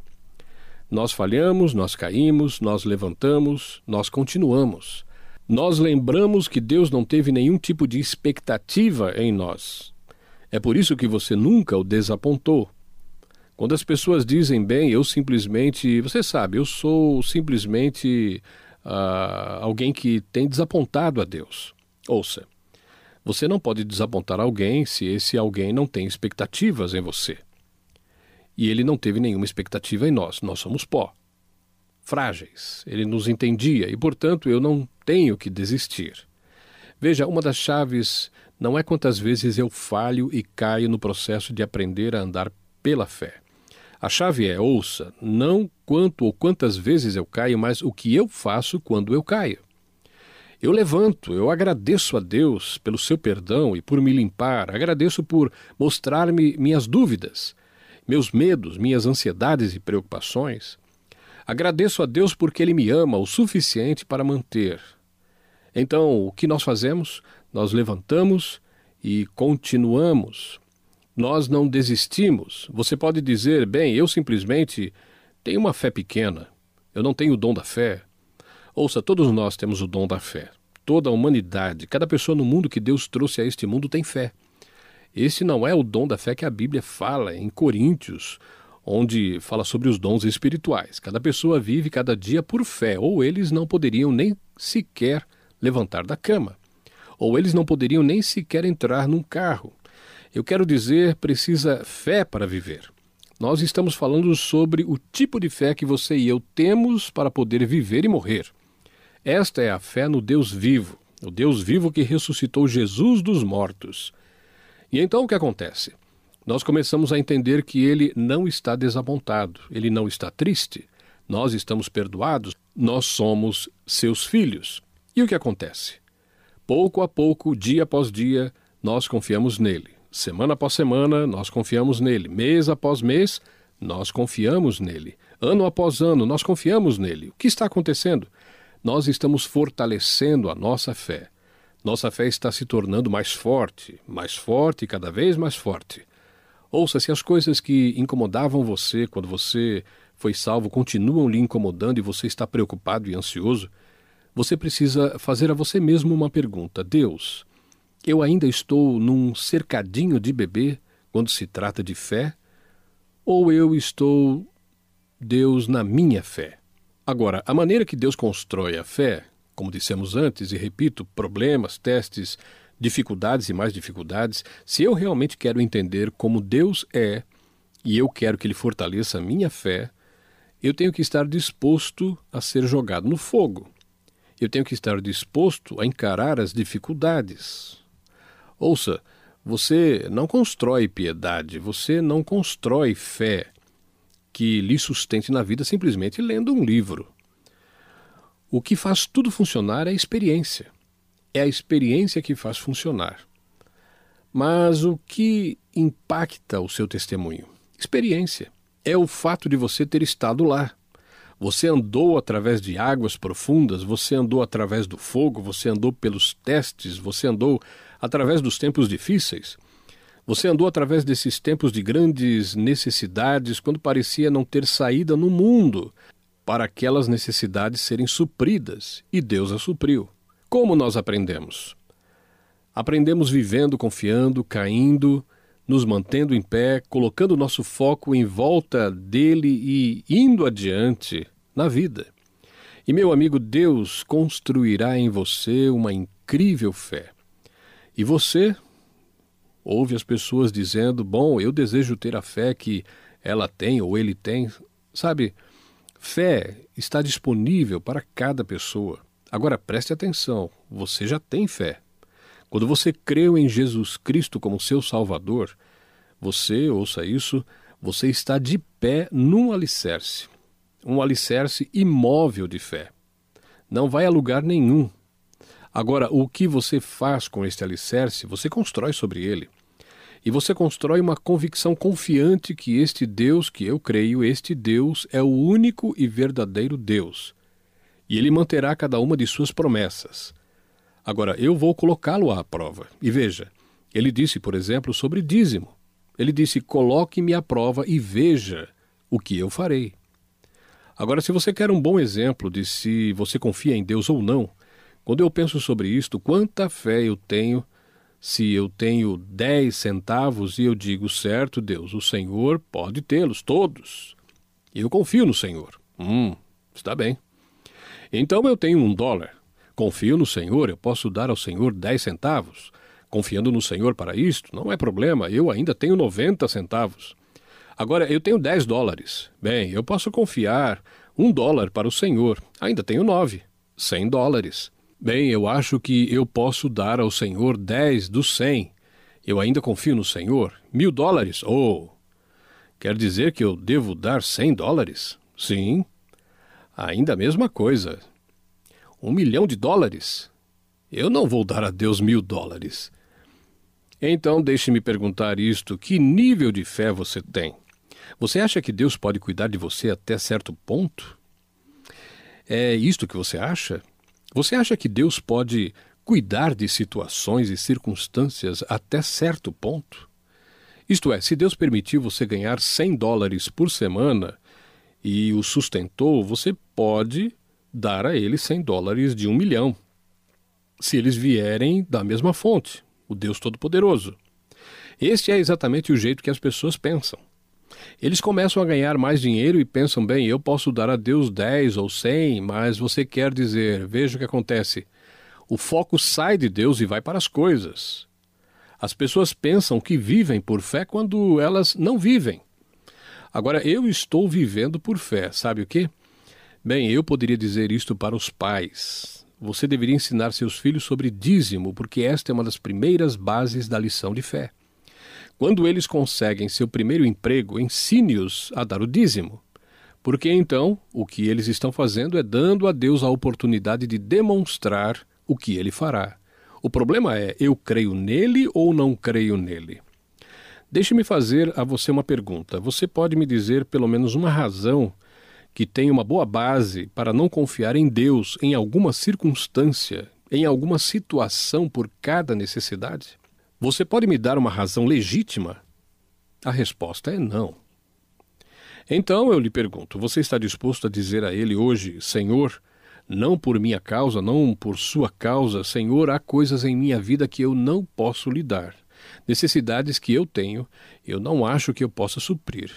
Nós falhamos, nós caímos, nós levantamos, nós continuamos. Nós lembramos que Deus não teve nenhum tipo de expectativa em nós. É por isso que você nunca o desapontou. Quando as pessoas dizem bem, eu simplesmente. Você sabe, eu sou simplesmente uh, alguém que tem desapontado a Deus. Ouça, você não pode desapontar alguém se esse alguém não tem expectativas em você. E ele não teve nenhuma expectativa em nós. Nós somos pó. Frágeis. Ele nos entendia e, portanto, eu não tenho que desistir. Veja, uma das chaves não é quantas vezes eu falho e caio no processo de aprender a andar pela fé. A chave é, ouça, não quanto ou quantas vezes eu caio, mas o que eu faço quando eu caio. Eu levanto, eu agradeço a Deus pelo seu perdão e por me limpar, agradeço por mostrar-me minhas dúvidas, meus medos, minhas ansiedades e preocupações. Agradeço a Deus porque Ele me ama o suficiente para manter. Então, o que nós fazemos? Nós levantamos e continuamos. Nós não desistimos. Você pode dizer, bem, eu simplesmente tenho uma fé pequena. Eu não tenho o dom da fé. Ouça, todos nós temos o dom da fé. Toda a humanidade, cada pessoa no mundo que Deus trouxe a este mundo tem fé. Esse não é o dom da fé que a Bíblia fala em Coríntios, onde fala sobre os dons espirituais. Cada pessoa vive cada dia por fé, ou eles não poderiam nem sequer levantar da cama, ou eles não poderiam nem sequer entrar num carro. Eu quero dizer, precisa fé para viver. Nós estamos falando sobre o tipo de fé que você e eu temos para poder viver e morrer. Esta é a fé no Deus vivo, o Deus vivo que ressuscitou Jesus dos mortos. E então o que acontece? Nós começamos a entender que ele não está desapontado, ele não está triste. Nós estamos perdoados, nós somos seus filhos. E o que acontece? Pouco a pouco, dia após dia, nós confiamos nele. Semana após semana, nós confiamos nele. Mês após mês, nós confiamos nele. Ano após ano, nós confiamos nele. O que está acontecendo? Nós estamos fortalecendo a nossa fé nossa fé está se tornando mais forte, mais forte, cada vez mais forte. Ouça, se as coisas que incomodavam você quando você foi salvo continuam lhe incomodando e você está preocupado e ansioso, você precisa fazer a você mesmo uma pergunta: Deus, eu ainda estou num cercadinho de bebê quando se trata de fé? Ou eu estou, Deus, na minha fé? Agora, a maneira que Deus constrói a fé como dissemos antes, e repito, problemas, testes, dificuldades e mais dificuldades, se eu realmente quero entender como Deus é e eu quero que Ele fortaleça a minha fé, eu tenho que estar disposto a ser jogado no fogo. Eu tenho que estar disposto a encarar as dificuldades. Ouça, você não constrói piedade, você não constrói fé que lhe sustente na vida simplesmente lendo um livro. O que faz tudo funcionar é a experiência. É a experiência que faz funcionar. Mas o que impacta o seu testemunho? Experiência. É o fato de você ter estado lá. Você andou através de águas profundas, você andou através do fogo, você andou pelos testes, você andou através dos tempos difíceis. Você andou através desses tempos de grandes necessidades, quando parecia não ter saída no mundo, para aquelas necessidades serem supridas, e Deus as supriu. Como nós aprendemos? Aprendemos vivendo, confiando, caindo, nos mantendo em pé, colocando nosso foco em volta dele e indo adiante na vida. E meu amigo, Deus construirá em você uma incrível fé. E você ouve as pessoas dizendo: Bom, eu desejo ter a fé que ela tem ou ele tem. Sabe, Fé está disponível para cada pessoa. Agora preste atenção: você já tem fé. Quando você creu em Jesus Cristo como seu Salvador, você, ouça isso, você está de pé num alicerce, um alicerce imóvel de fé. Não vai a lugar nenhum. Agora, o que você faz com este alicerce, você constrói sobre ele. E você constrói uma convicção confiante que este Deus que eu creio, este Deus é o único e verdadeiro Deus. E ele manterá cada uma de suas promessas. Agora, eu vou colocá-lo à prova. E veja, ele disse, por exemplo, sobre dízimo. Ele disse: Coloque-me à prova e veja o que eu farei. Agora, se você quer um bom exemplo de se você confia em Deus ou não, quando eu penso sobre isto, quanta fé eu tenho se eu tenho 10 centavos e eu digo, certo, Deus, o Senhor pode tê-los todos. Eu confio no Senhor. Hum, está bem. Então eu tenho um dólar. Confio no Senhor, eu posso dar ao Senhor 10 centavos. Confiando no Senhor para isto, não é problema, eu ainda tenho 90 centavos. Agora, eu tenho 10 dólares. Bem, eu posso confiar um dólar para o Senhor. Ainda tenho 9, 100 dólares. Bem, eu acho que eu posso dar ao Senhor 10 dos 100. Eu ainda confio no Senhor. Mil dólares? Oh! Quer dizer que eu devo dar 100 dólares? Sim. Ainda a mesma coisa. Um milhão de dólares? Eu não vou dar a Deus mil dólares. Então, deixe-me perguntar isto: que nível de fé você tem? Você acha que Deus pode cuidar de você até certo ponto? É isto que você acha? Você acha que Deus pode cuidar de situações e circunstâncias até certo ponto? Isto é, se Deus permitiu você ganhar 100 dólares por semana e o sustentou, você pode dar a ele 100 dólares de um milhão, se eles vierem da mesma fonte, o Deus Todo-Poderoso. Este é exatamente o jeito que as pessoas pensam. Eles começam a ganhar mais dinheiro e pensam, bem, eu posso dar a Deus 10 ou 100, mas você quer dizer, veja o que acontece. O foco sai de Deus e vai para as coisas. As pessoas pensam que vivem por fé quando elas não vivem. Agora, eu estou vivendo por fé, sabe o que? Bem, eu poderia dizer isto para os pais. Você deveria ensinar seus filhos sobre dízimo, porque esta é uma das primeiras bases da lição de fé. Quando eles conseguem seu primeiro emprego, ensine-os a dar o dízimo. Porque então o que eles estão fazendo é dando a Deus a oportunidade de demonstrar o que ele fará. O problema é: eu creio nele ou não creio nele? Deixe-me fazer a você uma pergunta. Você pode me dizer pelo menos uma razão que tem uma boa base para não confiar em Deus em alguma circunstância, em alguma situação por cada necessidade? Você pode me dar uma razão legítima? A resposta é não. Então eu lhe pergunto: você está disposto a dizer a ele hoje, Senhor, não por minha causa, não por sua causa, Senhor, há coisas em minha vida que eu não posso lhe dar, necessidades que eu tenho, eu não acho que eu possa suprir.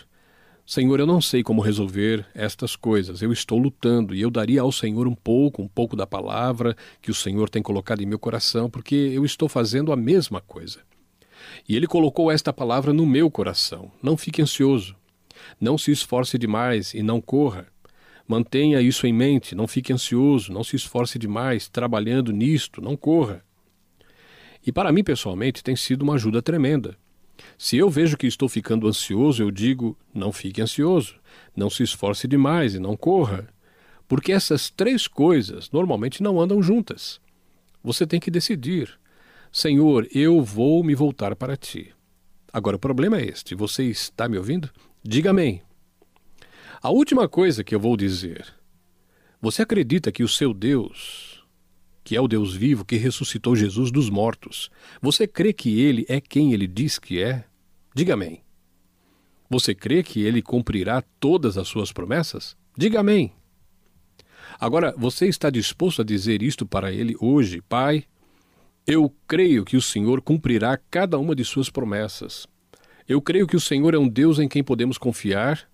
Senhor, eu não sei como resolver estas coisas. Eu estou lutando e eu daria ao Senhor um pouco, um pouco da palavra que o Senhor tem colocado em meu coração, porque eu estou fazendo a mesma coisa. E ele colocou esta palavra no meu coração. Não fique ansioso. Não se esforce demais e não corra. Mantenha isso em mente, não fique ansioso, não se esforce demais trabalhando nisto, não corra. E para mim, pessoalmente, tem sido uma ajuda tremenda. Se eu vejo que estou ficando ansioso, eu digo: não fique ansioso, não se esforce demais e não corra. Porque essas três coisas normalmente não andam juntas. Você tem que decidir: Senhor, eu vou me voltar para ti. Agora o problema é este: você está me ouvindo? Diga amém. A última coisa que eu vou dizer: você acredita que o seu Deus, que é o Deus vivo que ressuscitou Jesus dos mortos, você crê que ele é quem ele diz que é? Diga amém. Você crê que ele cumprirá todas as suas promessas? Diga amém. Agora, você está disposto a dizer isto para ele hoje, Pai? Eu creio que o Senhor cumprirá cada uma de suas promessas. Eu creio que o Senhor é um Deus em quem podemos confiar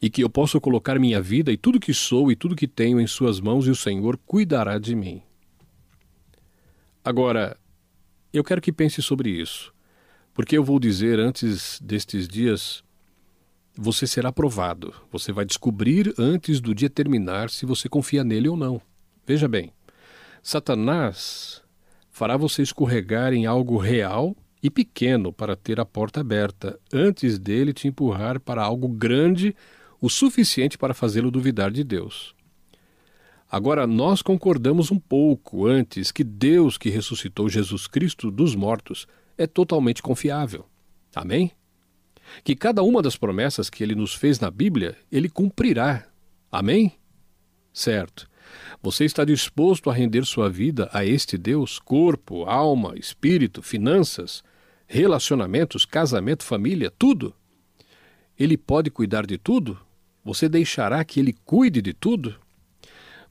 e que eu posso colocar minha vida e tudo que sou e tudo que tenho em Suas mãos e o Senhor cuidará de mim. Agora, eu quero que pense sobre isso, porque eu vou dizer antes destes dias: você será provado, você vai descobrir antes do dia terminar se você confia nele ou não. Veja bem, Satanás fará você escorregar em algo real e pequeno para ter a porta aberta, antes dele te empurrar para algo grande o suficiente para fazê-lo duvidar de Deus. Agora, nós concordamos um pouco antes que Deus que ressuscitou Jesus Cristo dos mortos é totalmente confiável. Amém? Que cada uma das promessas que ele nos fez na Bíblia, ele cumprirá. Amém? Certo. Você está disposto a render sua vida a este Deus? Corpo, alma, espírito, finanças, relacionamentos, casamento, família, tudo? Ele pode cuidar de tudo? Você deixará que ele cuide de tudo?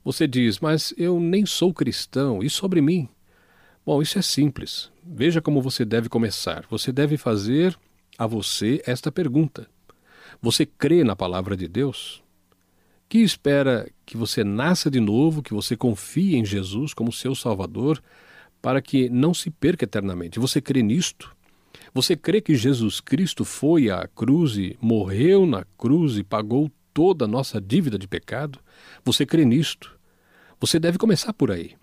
Você diz, mas eu nem sou cristão, e sobre mim? Bom, isso é simples. Veja como você deve começar. Você deve fazer a você esta pergunta: Você crê na palavra de Deus? que espera que você nasça de novo, que você confie em Jesus como seu Salvador, para que não se perca eternamente. Você crê nisto? Você crê que Jesus Cristo foi à cruz e morreu na cruz e pagou toda a nossa dívida de pecado? Você crê nisto? Você deve começar por aí.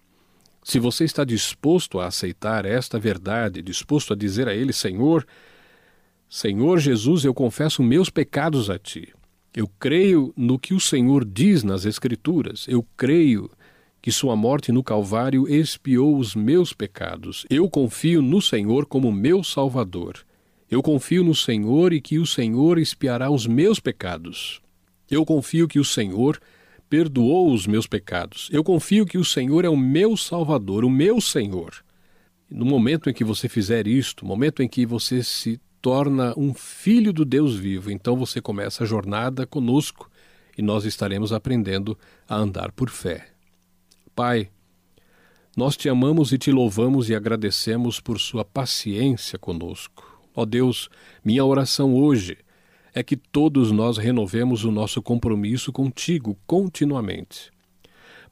Se você está disposto a aceitar esta verdade, disposto a dizer a Ele: Senhor, Senhor Jesus, eu confesso meus pecados a Ti. Eu creio no que o Senhor diz nas Escrituras. Eu creio que Sua morte no Calvário expiou os meus pecados. Eu confio no Senhor como meu Salvador. Eu confio no Senhor e que o Senhor expiará os meus pecados. Eu confio que o Senhor perdoou os meus pecados. Eu confio que o Senhor é o meu Salvador, o meu Senhor. No momento em que você fizer isto, momento em que você se torna um filho do Deus vivo. Então você começa a jornada conosco e nós estaremos aprendendo a andar por fé. Pai, nós te amamos e te louvamos e agradecemos por sua paciência conosco. Ó Deus, minha oração hoje é que todos nós renovemos o nosso compromisso contigo continuamente.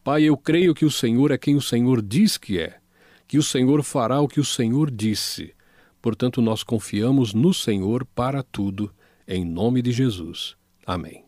Pai, eu creio que o Senhor é quem o Senhor diz que é, que o Senhor fará o que o Senhor disse Portanto, nós confiamos no Senhor para tudo, em nome de Jesus. Amém.